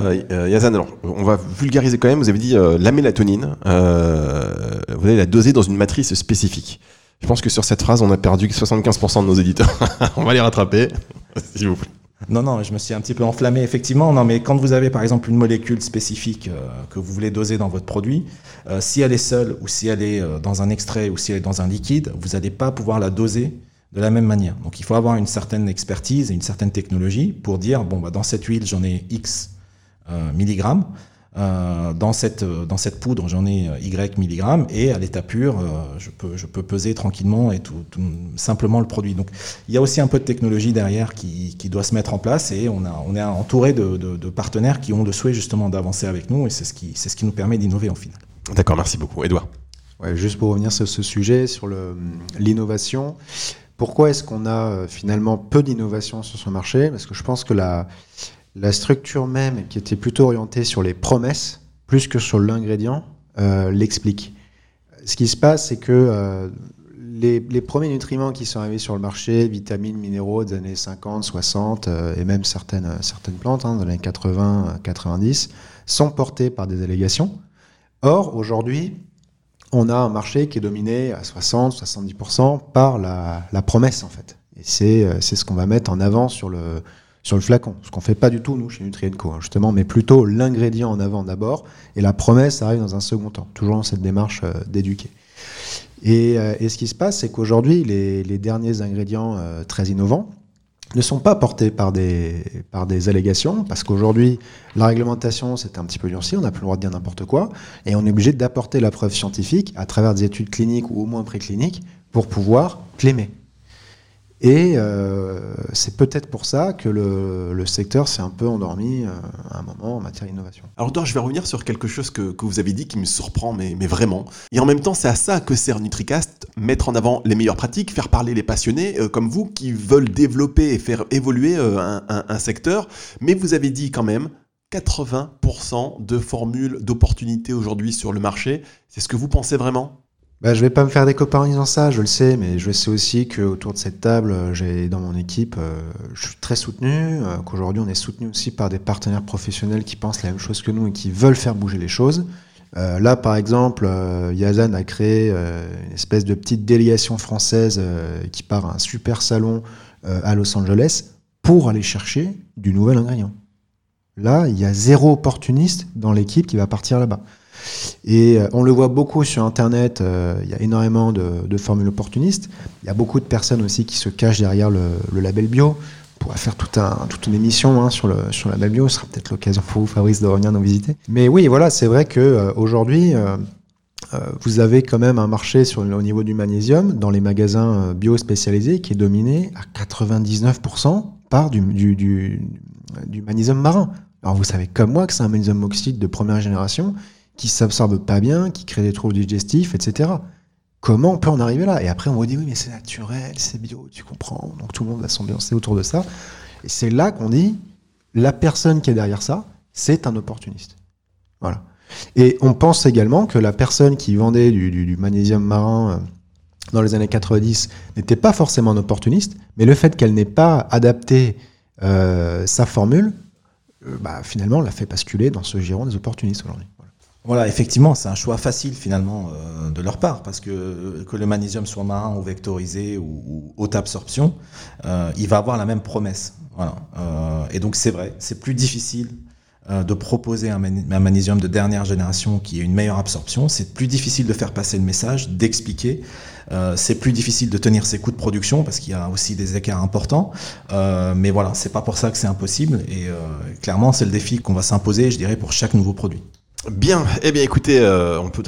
[SPEAKER 1] Euh, Yazan, alors, on va vulgariser quand même. Vous avez dit euh, la mélatonine, euh, vous allez la doser dans une matrice spécifique. Je pense que sur cette phrase, on a perdu 75% de nos éditeurs. on va les rattraper, s'il vous plaît.
[SPEAKER 4] Non, non, je me suis un petit peu enflammé, effectivement. Non, mais quand vous avez par exemple une molécule spécifique euh, que vous voulez doser dans votre produit, euh, si elle est seule ou si elle est euh, dans un extrait ou si elle est dans un liquide, vous n'allez pas pouvoir la doser de la même manière. Donc il faut avoir une certaine expertise et une certaine technologie pour dire, bon, bah, dans cette huile, j'en ai X milligrammes. Euh, dans, cette, dans cette poudre, j'en ai Y milligrammes et à l'état pur, euh, je, peux, je peux peser tranquillement et tout, tout, simplement le produit. Donc il y a aussi un peu de technologie derrière qui, qui doit se mettre en place et on, a, on est entouré de, de, de partenaires qui ont le souhait justement d'avancer avec nous et c'est ce qui, c'est ce qui nous permet d'innover en final.
[SPEAKER 1] D'accord, merci beaucoup. Edouard
[SPEAKER 2] ouais, Juste pour revenir sur ce sujet, sur l'innovation, pourquoi est-ce qu'on a finalement peu d'innovation sur ce marché? Parce que je pense que la la structure même, qui était plutôt orientée sur les promesses, plus que sur l'ingrédient, euh, l'explique. Ce qui se passe, c'est que euh, les, premiers nutriments qui sont arrivés sur le marché, vitamines, minéraux des années 50, 60, euh, et même certaines, certaines plantes hein, les années 80, 90, sont portés par des allégations. Or, aujourd'hui, on a un marché qui est dominé à 60-70% par la, la, promesse, en fait. Et c'est ce qu'on va mettre en avant sur le, sur le flacon. Ce qu'on fait pas du tout, nous, chez Nutrienco, hein, justement, mais plutôt l'ingrédient en avant d'abord, et la promesse arrive dans un second temps, toujours dans cette démarche euh, d'éduquer. Et, euh, et, ce qui se passe, c'est qu'aujourd'hui, les, derniers ingrédients euh, très innovants ne sont pas portés par des, par des allégations, parce qu'aujourd'hui, la réglementation, c'est un petit peu durci, on n'a plus le droit de dire n'importe quoi, et on est obligé d'apporter la preuve scientifique à travers des études cliniques ou au moins précliniques pour pouvoir clémer. Et euh, c'est peut-être pour ça que le, le secteur s'est un peu endormi euh, à un moment en matière d'innovation.
[SPEAKER 1] Alors je vais revenir sur quelque chose que, que, vous avez dit qui me surprend, mais, mais vraiment. Et en même temps, c'est à ça que sert NutriCast, mettre en avant les meilleures pratiques, faire parler les passionnés euh, comme vous qui veulent développer et faire évoluer un, un, un secteur. Mais vous avez dit quand même 80% de formules d'opportunités aujourd'hui sur le marché. C'est ce que vous pensez vraiment?
[SPEAKER 2] Bah, je vais pas me faire des copains en disant ça, je le sais, mais je sais aussi qu'autour de cette table, j'ai dans mon équipe, euh, je suis très soutenu, euh, qu'aujourd'hui on est soutenu aussi par des partenaires professionnels qui pensent la même chose que nous et qui veulent faire bouger les choses. Euh, là, par exemple, euh, Yazan a créé euh, une espèce de petite délégation française qui part à un super salon à Los Angeles pour aller chercher du nouvel ingrédient. Là, il y a zéro opportuniste dans l'équipe qui va partir là-bas. Et euh, on le voit beaucoup sur Internet, euh, il y a énormément de, formules opportunistes. Il y a beaucoup de personnes aussi qui se cachent derrière le, label bio. On pourra faire toute une émission hein, sur, le, label bio. Ce sera peut-être l'occasion pour vous, Fabrice, de revenir nous visiter. Mais oui, voilà, c'est vrai qu'aujourd'hui, euh, vous avez quand même un marché au niveau du magnésium dans les magasins bio spécialisés qui est dominé à 99% par du, du, magnésium marin. Alors vous savez comme moi que c'est un magnésium oxyde de première génération qui s'absorbe pas bien, qui crée des troubles digestifs, etc. Comment on peut en arriver là? Et après on vous dit oui mais c'est naturel, c'est bio, tu comprends. Donc tout le monde va s'ambiancer autour de ça. Et c'est là qu'on dit la personne qui est derrière ça, c'est un opportuniste. Voilà. Et on pense également que la personne qui vendait du, magnésium marin euh, dans les années 90 n'était pas forcément un opportuniste, mais le fait qu'elle n'ait pas adapté euh, sa formule, euh, bah, finalement, l'a fait basculer dans ce giron des opportunistes aujourd'hui.
[SPEAKER 4] Voilà. effectivement, c'est un choix facile finalement de leur part, parce que que le magnésium soit marin ou vectorisé ou, haute absorption, il va avoir la même promesse. Et donc c'est vrai, c'est plus difficile euh, de proposer un, magnésium de dernière génération qui ait une meilleure absorption. C'est plus difficile de faire passer le message, d'expliquer. Euh, c'est plus difficile de tenir ses coûts de production parce qu'il y a aussi des écarts importants. Euh, mais voilà, c'est pas pour ça que c'est impossible. Et clairement, c'est le défi qu'on va s'imposer, je dirais, pour chaque nouveau produit.
[SPEAKER 1] Bien, eh bien écoutez, euh, on, peut,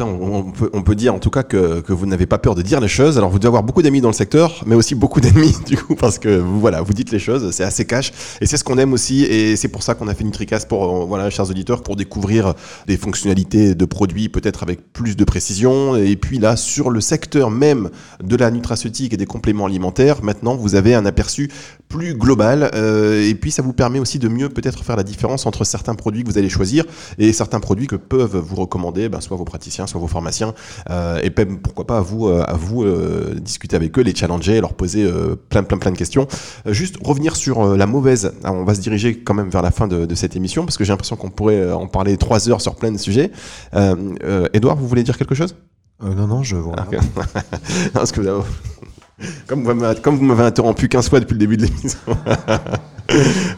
[SPEAKER 1] on, peut, dire en tout cas que, que vous n'avez pas peur de dire les choses. Alors vous devez avoir beaucoup d'amis dans le secteur, mais aussi beaucoup d'ennemis du coup, parce que vous, voilà, vous dites les choses, c'est assez cash, et c'est ce qu'on aime aussi, et c'est pour ça qu'on a fait NutriCast pour, euh, voilà, chers auditeurs, pour découvrir des fonctionnalités de produits peut-être avec plus de précision, et puis là, sur le secteur même de la nutraceutique et des compléments alimentaires, maintenant vous avez un aperçu plus global, euh, et puis ça vous permet aussi de mieux peut-être faire la différence entre certains produits que vous allez choisir et certains produits que peuvent vous recommander, ben, soit vos praticiens, soit vos pharmaciens, euh, et même pourquoi pas à vous, euh, à vous euh, discuter avec eux, les challenger, leur poser plein, plein, plein de questions. juste revenir sur la mauvaise. on va se diriger quand même vers la fin de, cette émission parce que j'ai l'impression qu'on pourrait en parler trois heures sur plein de sujets. Edouard, vous voulez dire quelque chose?
[SPEAKER 2] Non, non, je vois.
[SPEAKER 1] Ah, parce que comme vous m'avez interrompu 15 fois depuis le début de l'émission.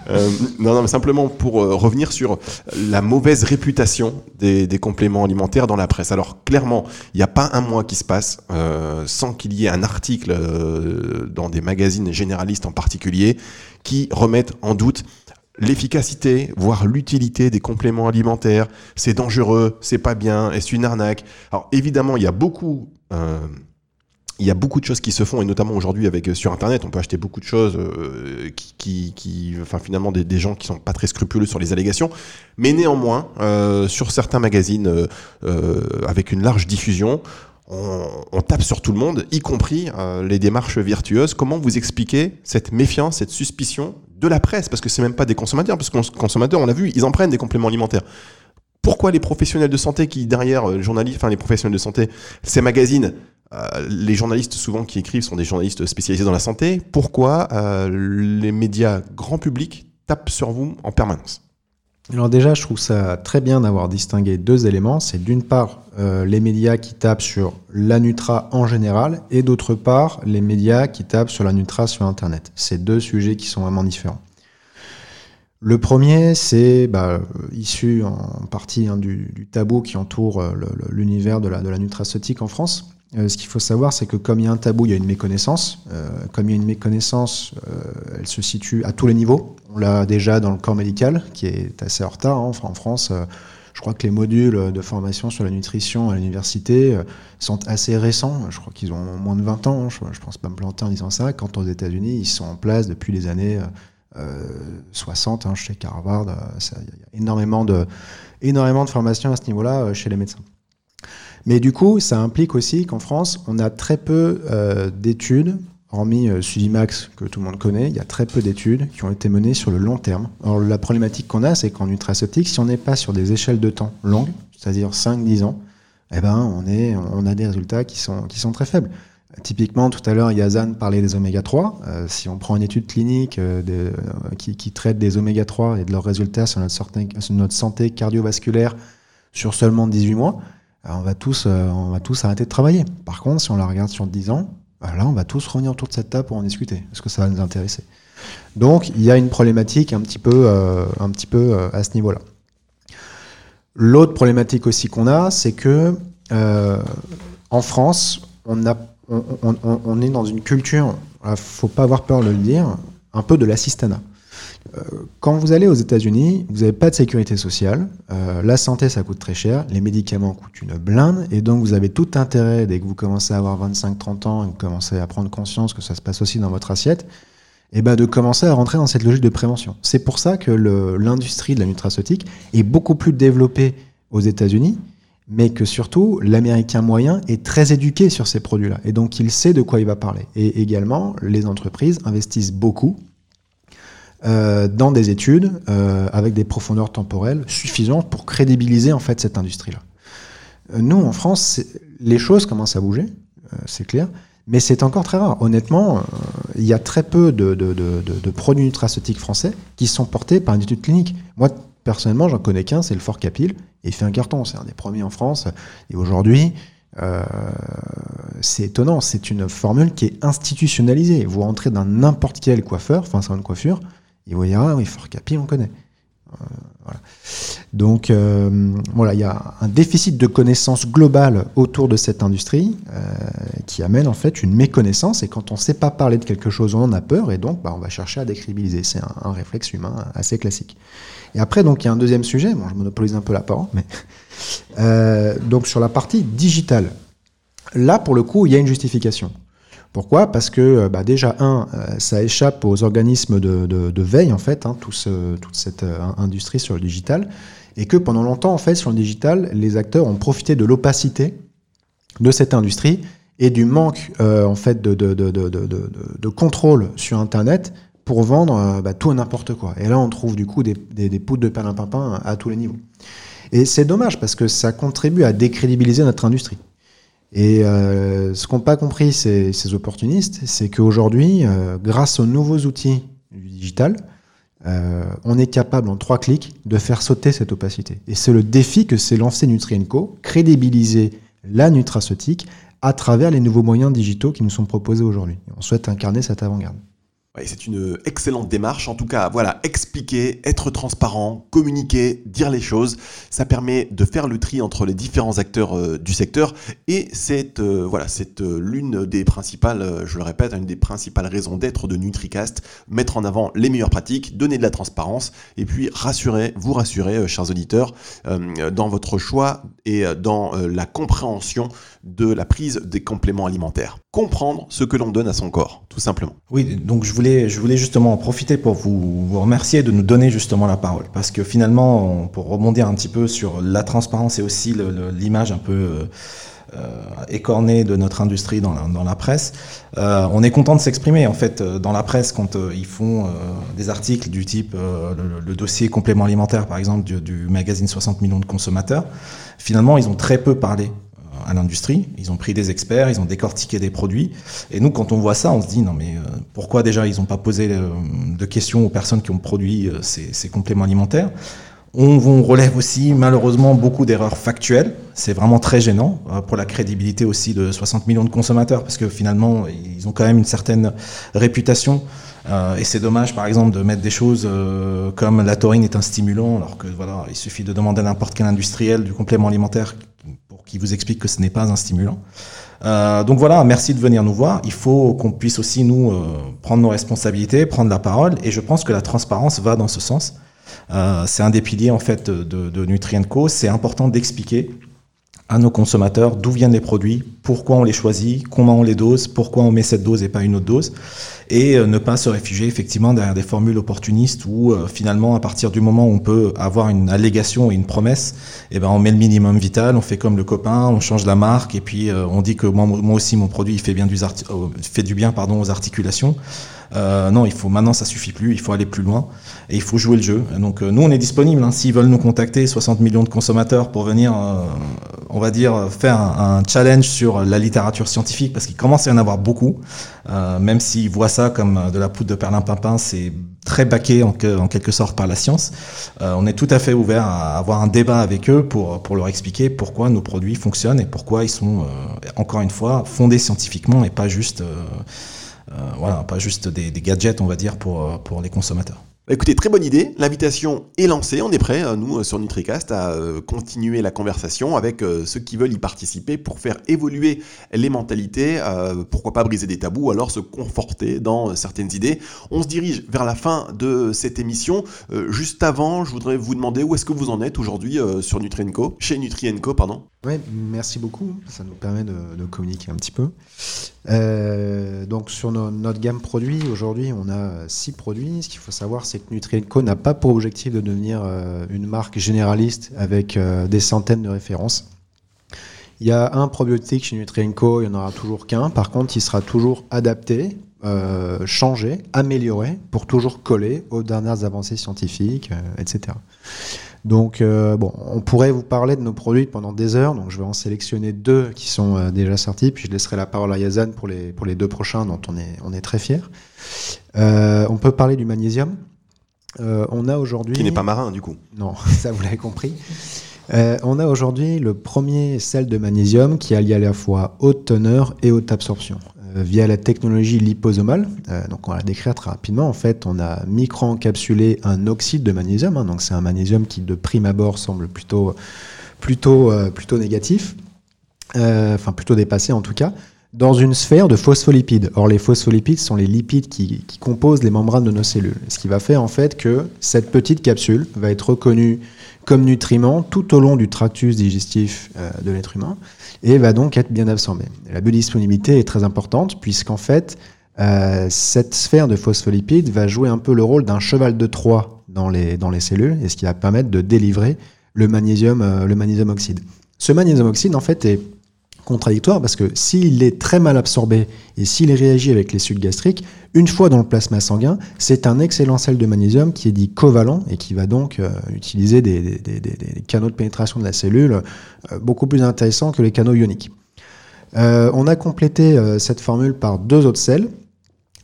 [SPEAKER 1] Euh, non, non, mais simplement pour euh, revenir sur la mauvaise réputation des, compléments alimentaires dans la presse. Alors clairement, il n'y a pas un mois qui se passe euh, sans qu'il y ait un article dans des magazines généralistes en particulier qui remettent en doute l'efficacité, voire l'utilité des compléments alimentaires. C'est dangereux, c'est pas bien, est-ce une arnaque? Alors évidemment, il y a beaucoup il y a beaucoup de choses qui se font, et notamment aujourd'hui avec euh, sur Internet, on peut acheter beaucoup de choses euh, qui, enfin finalement des, gens qui sont pas très scrupuleux sur les allégations, mais néanmoins euh, sur certains magazines avec une large diffusion, on, tape sur tout le monde, y compris les démarches virtueuses. Comment vous expliquez cette méfiance, cette suspicion de la presse, parce que c'est même pas des consommateurs, parce que les consommateurs, on l'a vu, ils en prennent des compléments alimentaires. Pourquoi les professionnels de santé qui derrière les journalistes, enfin les professionnels de santé, ces magazines euh, les journalistes souvent qui écrivent sont des journalistes spécialisés dans la santé. Pourquoi euh, les médias grand public tapent sur vous en permanence?
[SPEAKER 2] Alors déjà, je trouve ça très bien d'avoir distingué deux éléments. C'est d'une part euh, les médias qui tapent sur la Nutra en général et d'autre part les médias qui tapent sur la Nutra sur Internet. C'est deux sujets qui sont vraiment différents. Le premier, c'est bah, issu en partie hein, du, tabou qui entoure l'univers de la, de la nutraceutique en France. Euh, ce qu'il faut savoir, c'est que comme il y a un tabou, il y a une méconnaissance. Euh, comme il y a une méconnaissance, euh, elle se situe à tous les niveaux. On l'a déjà dans le corps médical, qui est assez en retard. Hein. En France, je crois que les modules de formation sur la nutrition à l'université sont assez récents. Je crois qu'ils ont moins de 20 ans. Je, ne pense pas me planter en disant ça. Quant aux États-Unis, ils sont en place depuis les années 60. Hein, je Harvard, il y a énormément de, énormément de formation à ce niveau-là chez les médecins. Mais du coup, ça implique aussi qu'en France, on a très peu euh, d'études, hormis euh, Sudimax que tout le monde connaît, il y a très peu d'études qui ont été menées sur le long terme. Alors la problématique qu'on a, c'est qu'en nutraceutique, si on n'est pas sur des échelles de temps longues, c'est-à-dire 5-10 ans, eh ben, on, a des résultats qui sont, très faibles. Typiquement, tout à l'heure, Yazan parlait des oméga 3. Euh, si on prend une étude clinique qui, qui, traite des oméga 3 et de leurs résultats sur notre, sur notre santé cardiovasculaire sur seulement 18 mois, on va tous, euh, on va tous arrêter de travailler. Par contre, si on la regarde sur 10 ans, bah là, on va tous revenir autour de cette table pour en discuter. Est-ce que ça va nous intéresser? Donc, il y a une problématique un petit peu, euh, euh, à ce niveau-là. L'autre problématique aussi qu'on a, c'est que en France, on, est dans une culture, il faut pas avoir peur de le dire, un peu de l'assistanat quand vous allez aux États-Unis, vous n'avez pas de sécurité sociale. la santé, ça coûte très cher. Les médicaments coûtent une blinde. Et donc, vous avez tout intérêt, dès que vous commencez à avoir 25-30 ans et que vous commencez à prendre conscience que ça se passe aussi dans votre assiette, et eh ben de commencer à rentrer dans cette logique de prévention. C'est pour ça que l'industrie de la nutraceutique est beaucoup plus développée aux États-Unis, mais que surtout l'Américain moyen est très éduqué sur ces produits-là, et donc il sait de quoi il va parler. Et également, les entreprises investissent beaucoup euh, dans des études euh, avec des profondeurs temporelles suffisantes pour crédibiliser en fait cette industrie-là. Euh, nous, en France, les choses commencent à bouger, c'est clair, mais c'est encore très rare. Honnêtement, il y a très peu de, produits nutraceutiques français qui sont portés par une étude clinique. Moi, personnellement, j'en connais qu'un, c'est le Fort Capil, et il fait un carton. C'est un des premiers en France. Et aujourd'hui, c'est étonnant, c'est une formule qui est institutionnalisée. Vous rentrez dans n'importe quel coiffeur, enfin, c'est une coiffure, et vous direz, ah oui, Fort on connaît. Euh. Donc euh, voilà, il y a un déficit de connaissances globales autour de cette industrie euh, qui amène en fait une méconnaissance. Et quand on ne sait pas parler de quelque chose, on en a peur et donc bah, on va chercher à décrédibiliser. C'est un, réflexe humain assez classique. Et après, donc il y a un deuxième sujet. Bon, je monopolise un peu la parole, mais donc sur la partie digitale. Là, pour le coup, il y a une justification. Pourquoi? Parce que euh, bah, déjà, un, euh, ça échappe aux organismes de, veille, en fait, hein, toute cette euh, industrie sur le digital, et que pendant longtemps, en fait, sur le digital, les acteurs ont profité de l'opacité de cette industrie et du manque, en fait, de, contrôle sur Internet pour vendre bah, tout et n'importe quoi. Et là, on trouve du coup des, des, des poudres de perlimpinpin à tous les niveaux. Et c'est dommage parce que ça contribue à décrédibiliser notre industrie. Et euh, ce qu'ont pas compris ces, opportunistes, c'est qu'aujourd'hui, euh, grâce aux nouveaux outils du digital, euh, on est capable en trois clics de faire sauter cette opacité. Et c'est le défi que s'est lancé Nutrienco, crédibiliser la nutraceutique à travers les nouveaux moyens digitaux qui nous sont proposés aujourd'hui. On souhaite incarner cette avant-garde
[SPEAKER 1] c'est une excellente démarche. En tout cas, voilà, expliquer, être transparent, communiquer, dire les choses, ça permet de faire le tri entre les différents acteurs euh, du secteur. Et c'est euh, euh, l'une des principales, je le répète, une des principales raisons d'être de NutriCast, mettre en avant les meilleures pratiques, donner de la transparence et puis rassurer, vous rassurer, chers auditeurs, dans votre choix et dans la compréhension de la prise des compléments alimentaires. Comprendre ce que l'on donne à son corps, tout simplement.
[SPEAKER 4] Oui, donc je je voulais justement en profiter pour vous, remercier de nous donner justement la parole. Parce que finalement, pour rebondir un petit peu sur la transparence et aussi l'image un peu... Euh, écornée de notre industrie dans la, presse. Euh, on est content de s'exprimer en fait euh, dans la presse quand euh, ils font des articles du type le, dossier complément alimentaire par exemple du, du, magazine 60 millions de consommateurs. Finalement, ils ont très peu parlé à l'industrie. Ils ont pris des experts, ils ont décortiqué des produits. Et nous, quand on voit ça, on se dit non mais euh, pourquoi déjà ils n'ont pas posé euh, de questions aux personnes qui ont produit euh, ces, compléments alimentaires? On, relève aussi malheureusement beaucoup d'erreurs factuelles. C'est vraiment très gênant pour la crédibilité aussi de 60 millions de consommateurs parce que finalement ils ont quand même une certaine réputation. et c'est dommage, par exemple, de mettre des choses comme la taurine est un stimulant, alors que voilà, il suffit de demander à n'importe quel industriel du complément alimentaire qui vous explique que ce n'est pas un stimulant. Euh, donc voilà, merci de venir nous voir. Il faut qu'on puisse aussi nous euh, prendre nos responsabilités, prendre la parole, et je pense que la transparence va dans ce sens. Euh, c'est un des piliers en fait de, de Nutrientco. C'est important d'expliquer à nos consommateurs d'où viennent les produits, pourquoi on les choisit, comment on les dose, pourquoi on met cette dose et pas une autre dose, et euh, ne pas se réfugier effectivement derrière des formules opportunistes où euh, finalement à partir du moment où on peut avoir une allégation et une promesse, eh ben on met le minimum vital, on fait comme le copain, on change la marque et puis euh, on dit que moi, moi, aussi mon produit il fait bien du, fait du bien pardon aux articulations. Euh, non, il faut maintenant ça suffit plus, il faut aller plus loin et il faut jouer le jeu. Donc euh, nous on est disponible hein, s'ils veulent nous contacter, 60 millions de consommateurs pour venir, euh, on va dire faire un, challenge sur la littérature scientifique parce qu'il commence à y en avoir beaucoup, même s'ils voient ça comme de la poudre de perlimpinpin, c'est très baqué en, en, quelque sorte par la science. on est tout à fait ouvert à avoir un débat avec eux pour, pour leur expliquer pourquoi nos produits fonctionnent et pourquoi ils sont, encore une fois, fondés scientifiquement et pas juste euh, voilà, pas juste des, gadgets, on va dire, pour, pour les consommateurs.
[SPEAKER 1] Écoutez, très bonne idée. L'invitation est lancée. On est prêt, euh, nous, euh, sur NutriCast, à euh, continuer la conversation avec ceux qui veulent y participer pour faire évoluer les mentalités. pourquoi pas briser des tabous, alors se conforter dans certaines idées. On se dirige vers la fin de cette émission. juste avant, je voudrais vous demander où est-ce que vous en êtes aujourd'hui sur Nutrienco, chez Nutrienco, pardon.
[SPEAKER 2] Oui, merci beaucoup. Ça nous permet de, communiquer un petit peu. Euh, donc sur notre gamme produit, aujourd'hui, on a six produits. Ce qu'il faut savoir, c'est que Nutrienco n'a pas pour objectif de devenir euh, une marque généraliste avec euh, des centaines de références. Il y a un probiotique chez Nutrienco, il n'y en aura toujours qu'un. Par contre, il sera toujours adapté, changé, amélioré pour toujours coller aux dernières avancées scientifiques, etc. Donc, euh, bon, on pourrait vous parler de nos produits pendant des heures. Donc, je vais en sélectionner deux qui sont euh, déjà sortis. Puis, je laisserai la parole à Yazan pour les, pour les deux prochains, dont on est, on est très fiers. Euh, on peut parler du magnésium. on a aujourd'hui.
[SPEAKER 1] Qui n'est pas marin, du coup.
[SPEAKER 2] Non, ça, vous l'avez compris. on a aujourd'hui le premier sel de magnésium qui allie à la fois haute teneur et haute absorption. Euh, via la technologie liposomale. Euh, donc on va la décrire très rapidement. En fait, on a micro-encapsulé un oxyde de magnésium. Hein. donc c'est un magnésium qui de prime abord semble plutôt, plutôt, euh, plutôt négatif, enfin plutôt dépassé en tout cas, dans une sphère de phospholipides. Or les phospholipides sont les lipides qui, qui composent les membranes de nos cellules. Ce qui va faire en fait que cette petite capsule va être reconnue comme nutriment tout au long du tractus digestif de l'être humain et va donc être bien absorbé. La biodisponibilité est très importante puisqu'en fait, euh, cette sphère de phospholipides va jouer un peu le rôle d'un cheval de Troie dans les, dans les cellules et ce qui va permettre de délivrer le magnésium, euh, le magnésium oxyde. Ce magnésium oxyde, en fait, est contradictoire parce que s'il est très mal absorbé et s'il réagit avec les sucs gastriques, une fois dans le plasma sanguin, c'est un excellent sel de magnésium qui est dit covalent et qui va donc euh, utiliser des, canaux de pénétration de la cellule euh, beaucoup plus intéressants que les canaux ioniques. Euh, on a complété cette formule par deux autres sels,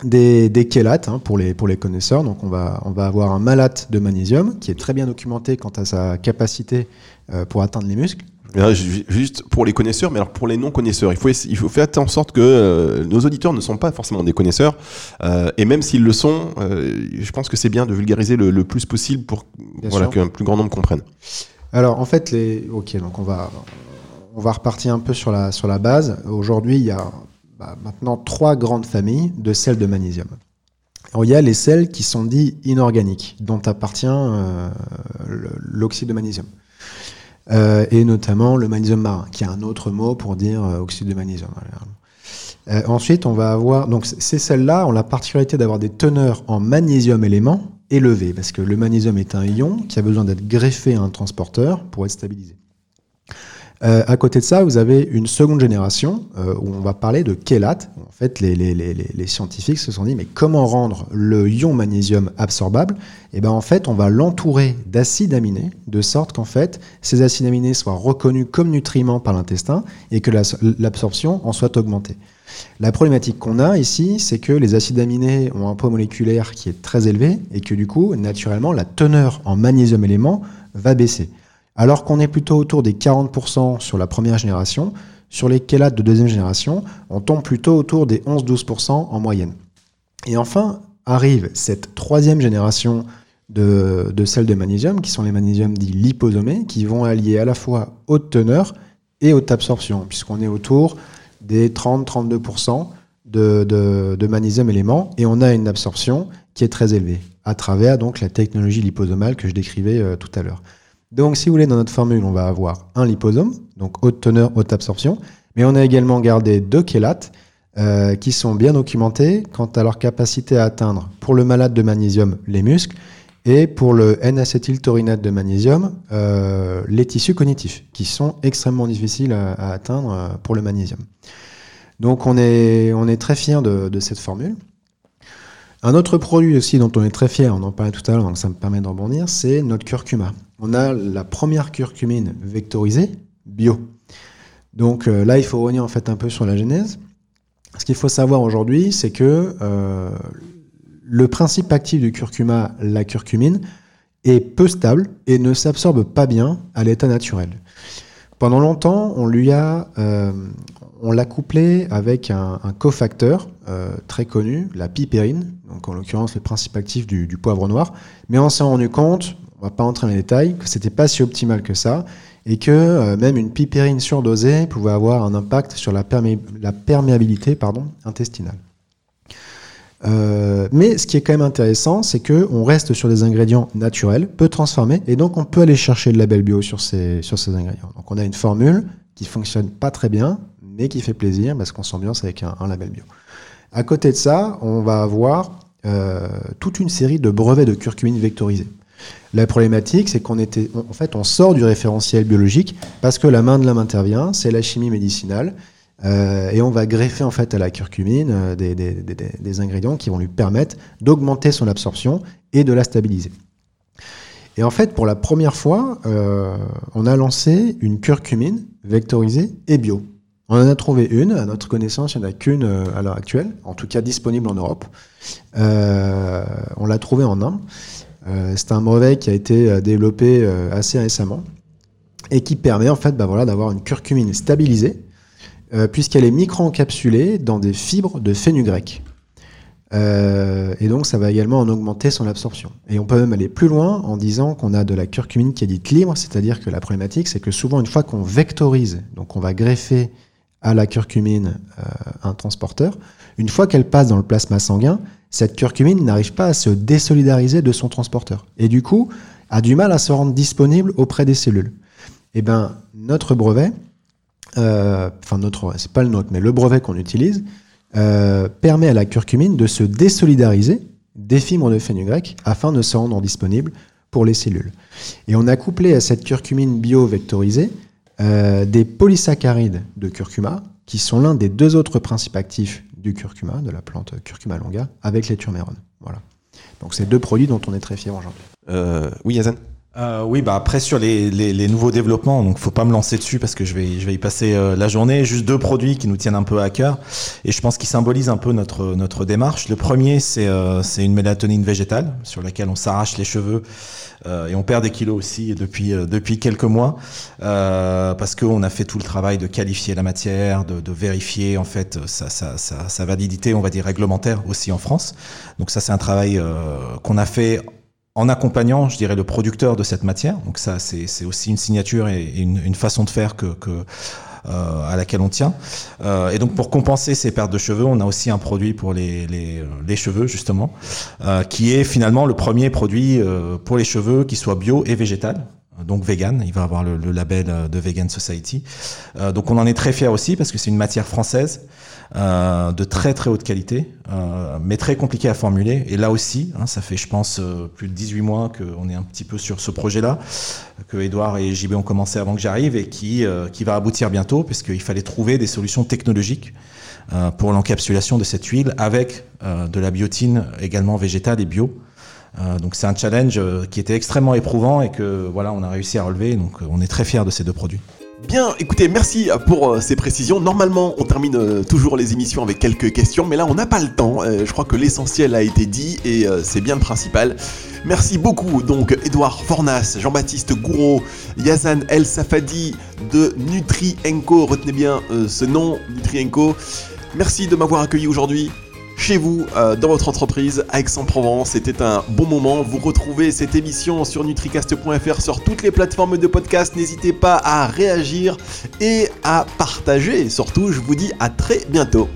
[SPEAKER 2] des, des chélates hein, pour, les, connaisseurs. Donc on va, on va avoir un malate de magnésium qui est très bien documenté quant à sa capacité pour atteindre les muscles.
[SPEAKER 1] Juste pour les connaisseurs, mais alors pour les non-connaisseurs, il faut, il faut faire en sorte que euh, nos auditeurs ne sont pas forcément des connaisseurs, euh, et même s'ils le sont, euh, je pense que c'est bien de vulgariser le, plus possible pour voilà, qu'un plus grand nombre comprenne.
[SPEAKER 2] Alors en fait, les... ok, donc on va, on va repartir un peu sur la, sur la base. Aujourd'hui, il y a bah, maintenant trois grandes familles de sels de magnésium. Alors, il y a les sels qui sont dits inorganiques, dont appartient l'oxyde de magnésium. Euh, et notamment le magnésium marin, qui est un autre mot pour dire euh, oxyde de magnésium. Euh, ensuite, on va avoir donc ces sels-là ont la particularité d'avoir des teneurs en magnésium élément élevées, parce que le magnésium est un ion qui a besoin d'être greffé à un transporteur pour être stabilisé. Euh, à côté de ça, vous avez une seconde génération euh, où on va parler de chélate. En fait, les, scientifiques se sont dit mais comment rendre le ion magnésium absorbable? Eh ben en fait, on va l'entourer d'acides aminés de sorte qu'en fait, ces acides aminés soient reconnus comme nutriments par l'intestin et que l'absorption en soit augmentée. La problématique qu'on a ici, c'est que les acides aminés ont un poids moléculaire qui est très élevé et que du coup, naturellement, la teneur en magnésium élément va baisser. Alors qu'on est plutôt autour des 40% sur la première génération, sur les chélates de deuxième génération, on tombe plutôt autour des 11-12% en moyenne. Et enfin, arrive cette troisième génération de, de sels de magnésium, qui sont les magnésiums dits liposomés, qui vont allier à la fois haute teneur et haute absorption, puisqu'on est autour des 30-32% de, de, magnésium élément, et on a une absorption qui est très élevée, à travers donc la technologie liposomale que je décrivais euh, tout à l'heure. Donc, si vous voulez, dans notre formule, on va avoir un liposome, donc haute teneur, haute absorption, mais on a également gardé deux chélates euh, qui sont bien documentés quant à leur capacité à atteindre, pour le malade de magnésium, les muscles, et pour le N-acétyltaurinate de magnésium, euh, les tissus cognitifs, qui sont extrêmement difficiles à, atteindre euh, pour le magnésium. Donc on est, on est très fiers de cette formule. Un autre produit aussi dont on est très fier, on en parlait tout à l'heure, donc ça me permet de rebondir, c'est notre curcuma. On a la première curcumine vectorisée bio. Donc euh, là, il faut revenir en fait un peu sur la genèse. Ce qu'il faut savoir aujourd'hui, c'est que euh, le principe actif du curcuma, la curcumine, est peu stable et ne s'absorbe pas bien à l'état naturel. Pendant longtemps, on lui a, euh, on l'a couplé avec un, cofacteur très connu, la piperine, donc en l'occurrence le principe actif du, poivre noir. Mais on s'est rendu compte, on va pas entrer dans les détails, que c'était pas si optimal que ça et que euh, même une piperine surdosée pouvait avoir un impact sur la, perméabilité intestinale. Euh, mais ce qui est quand même intéressant, c'est qu'on reste sur des ingrédients naturels, peu transformés, et donc on peut aller chercher le label bio sur ces, sur ces ingrédients. Donc on a une formule qui fonctionne pas très bien, mais qui fait plaisir parce qu'on s'ambiance avec un, label bio. À côté de ça, on va avoir euh, toute une série de brevets de curcumine vectorisés. La problématique, c'est qu'on était, en fait, on sort du référentiel biologique parce que la main de l'homme intervient, c'est la chimie médicinale, euh, et on va greffer en fait à la curcumine euh, des, ingrédients qui vont lui permettre d'augmenter son absorption et de la stabiliser. Et en fait, pour la première fois, on a lancé une curcumine vectorisée et bio. On en a trouvé une, à notre connaissance, il n'y en a qu'une à l'heure actuelle, en tout cas disponible en Europe. on l'a trouvée en Inde. Euh, c'est un brevet qui a été euh, développé euh, assez récemment et qui permet en fait bah, voilà, d'avoir une curcumine stabilisée puisqu'elle est micro-encapsulée dans des fibres de fenugrec. et donc, ça va également en augmenter son absorption. Et on peut même aller plus loin en disant qu'on a de la curcumine qui est dite libre, c'est-à-dire que la problématique, c'est que souvent, une fois qu'on vectorise, donc on va greffer à la curcumine un transporteur, une fois qu'elle passe dans le plasma sanguin, cette curcumine n'arrive pas à se désolidariser de son transporteur. Et du coup, a du mal à se rendre disponible auprès des cellules. Eh bien, notre brevet, euh, enfin notre, c'est pas le nôtre, mais le brevet qu'on utilise, euh, permet à la curcumine de se désolidariser des fibres de fenugrec afin de se rendre disponible pour les cellules. Et on a couplé à cette curcumine bio-vectorisée euh, des polysaccharides de curcuma, qui sont l'un des deux autres principes actifs du curcuma, de la plante curcuma longa, avec les turmérones. Voilà. Donc c'est deux produits dont on est très fier aujourd'hui.
[SPEAKER 1] Euh, oui, Yazan?
[SPEAKER 4] Euh, oui, bah après sur les, les, nouveaux développements, donc faut pas me lancer dessus parce que je vais, je vais y passer euh, la journée. Juste deux produits qui nous tiennent un peu à cœur et je pense qu'ils symbolisent un peu notre, notre démarche. Le premier, c'est euh, une mélatonine végétale sur laquelle on s'arrache les cheveux et on perd des kilos aussi depuis, depuis quelques mois parce qu'on a fait tout le travail de qualifier la matière, de, de vérifier en fait sa, sa, sa, sa, validité, on va dire réglementaire aussi en France. Donc ça, c'est un travail qu'on a fait en accompagnant, je dirais, le producteur de cette matière. Donc ça, c'est aussi une signature et une, façon de faire que, euh, à laquelle on tient. Euh, et donc pour compenser ces pertes de cheveux, on a aussi un produit pour les, cheveux justement, euh, qui est finalement le premier produit pour les cheveux qui soit bio et végétal. Donc vegan, il va avoir le, label de Vegan Society. donc on en est très fier aussi parce que c'est une matière française euh, de très très haute qualité, euh, mais très compliqué à formuler. Et là aussi, hein, ça fait je pense euh, plus de 18 mois qu'on est un petit peu sur ce projet-là, que Edouard et JB ont commencé avant que j'arrive et qui, qui va aboutir bientôt, puisqu'il fallait trouver des solutions technologiques pour l'encapsulation de cette huile avec de la biotine également végétale et bio. Donc c'est un challenge qui était extrêmement éprouvant et que voilà on a réussi à relever. Donc on est très fiers de ces deux produits.
[SPEAKER 1] Bien, écoutez, merci pour euh, ces précisions. Normalement, on termine euh, toujours les émissions avec quelques questions, mais là, on n'a pas le temps. Euh, je crois que l'essentiel a été dit et c'est bien le principal. Merci beaucoup, donc, Edouard Fornas, Jean-Baptiste Gouraud, Yazan El Safadi de Nutri-Enco. Retenez bien ce nom, Nutri-Enco. Merci de m'avoir accueilli aujourd'hui chez vous, euh, dans votre entreprise, à Aix-en-Provence. C'était un bon moment. Vous retrouvez cette émission sur nutricast.fr sur toutes les plateformes de podcast. N'hésitez pas à réagir et à partager. surtout, je vous dis à très bientôt.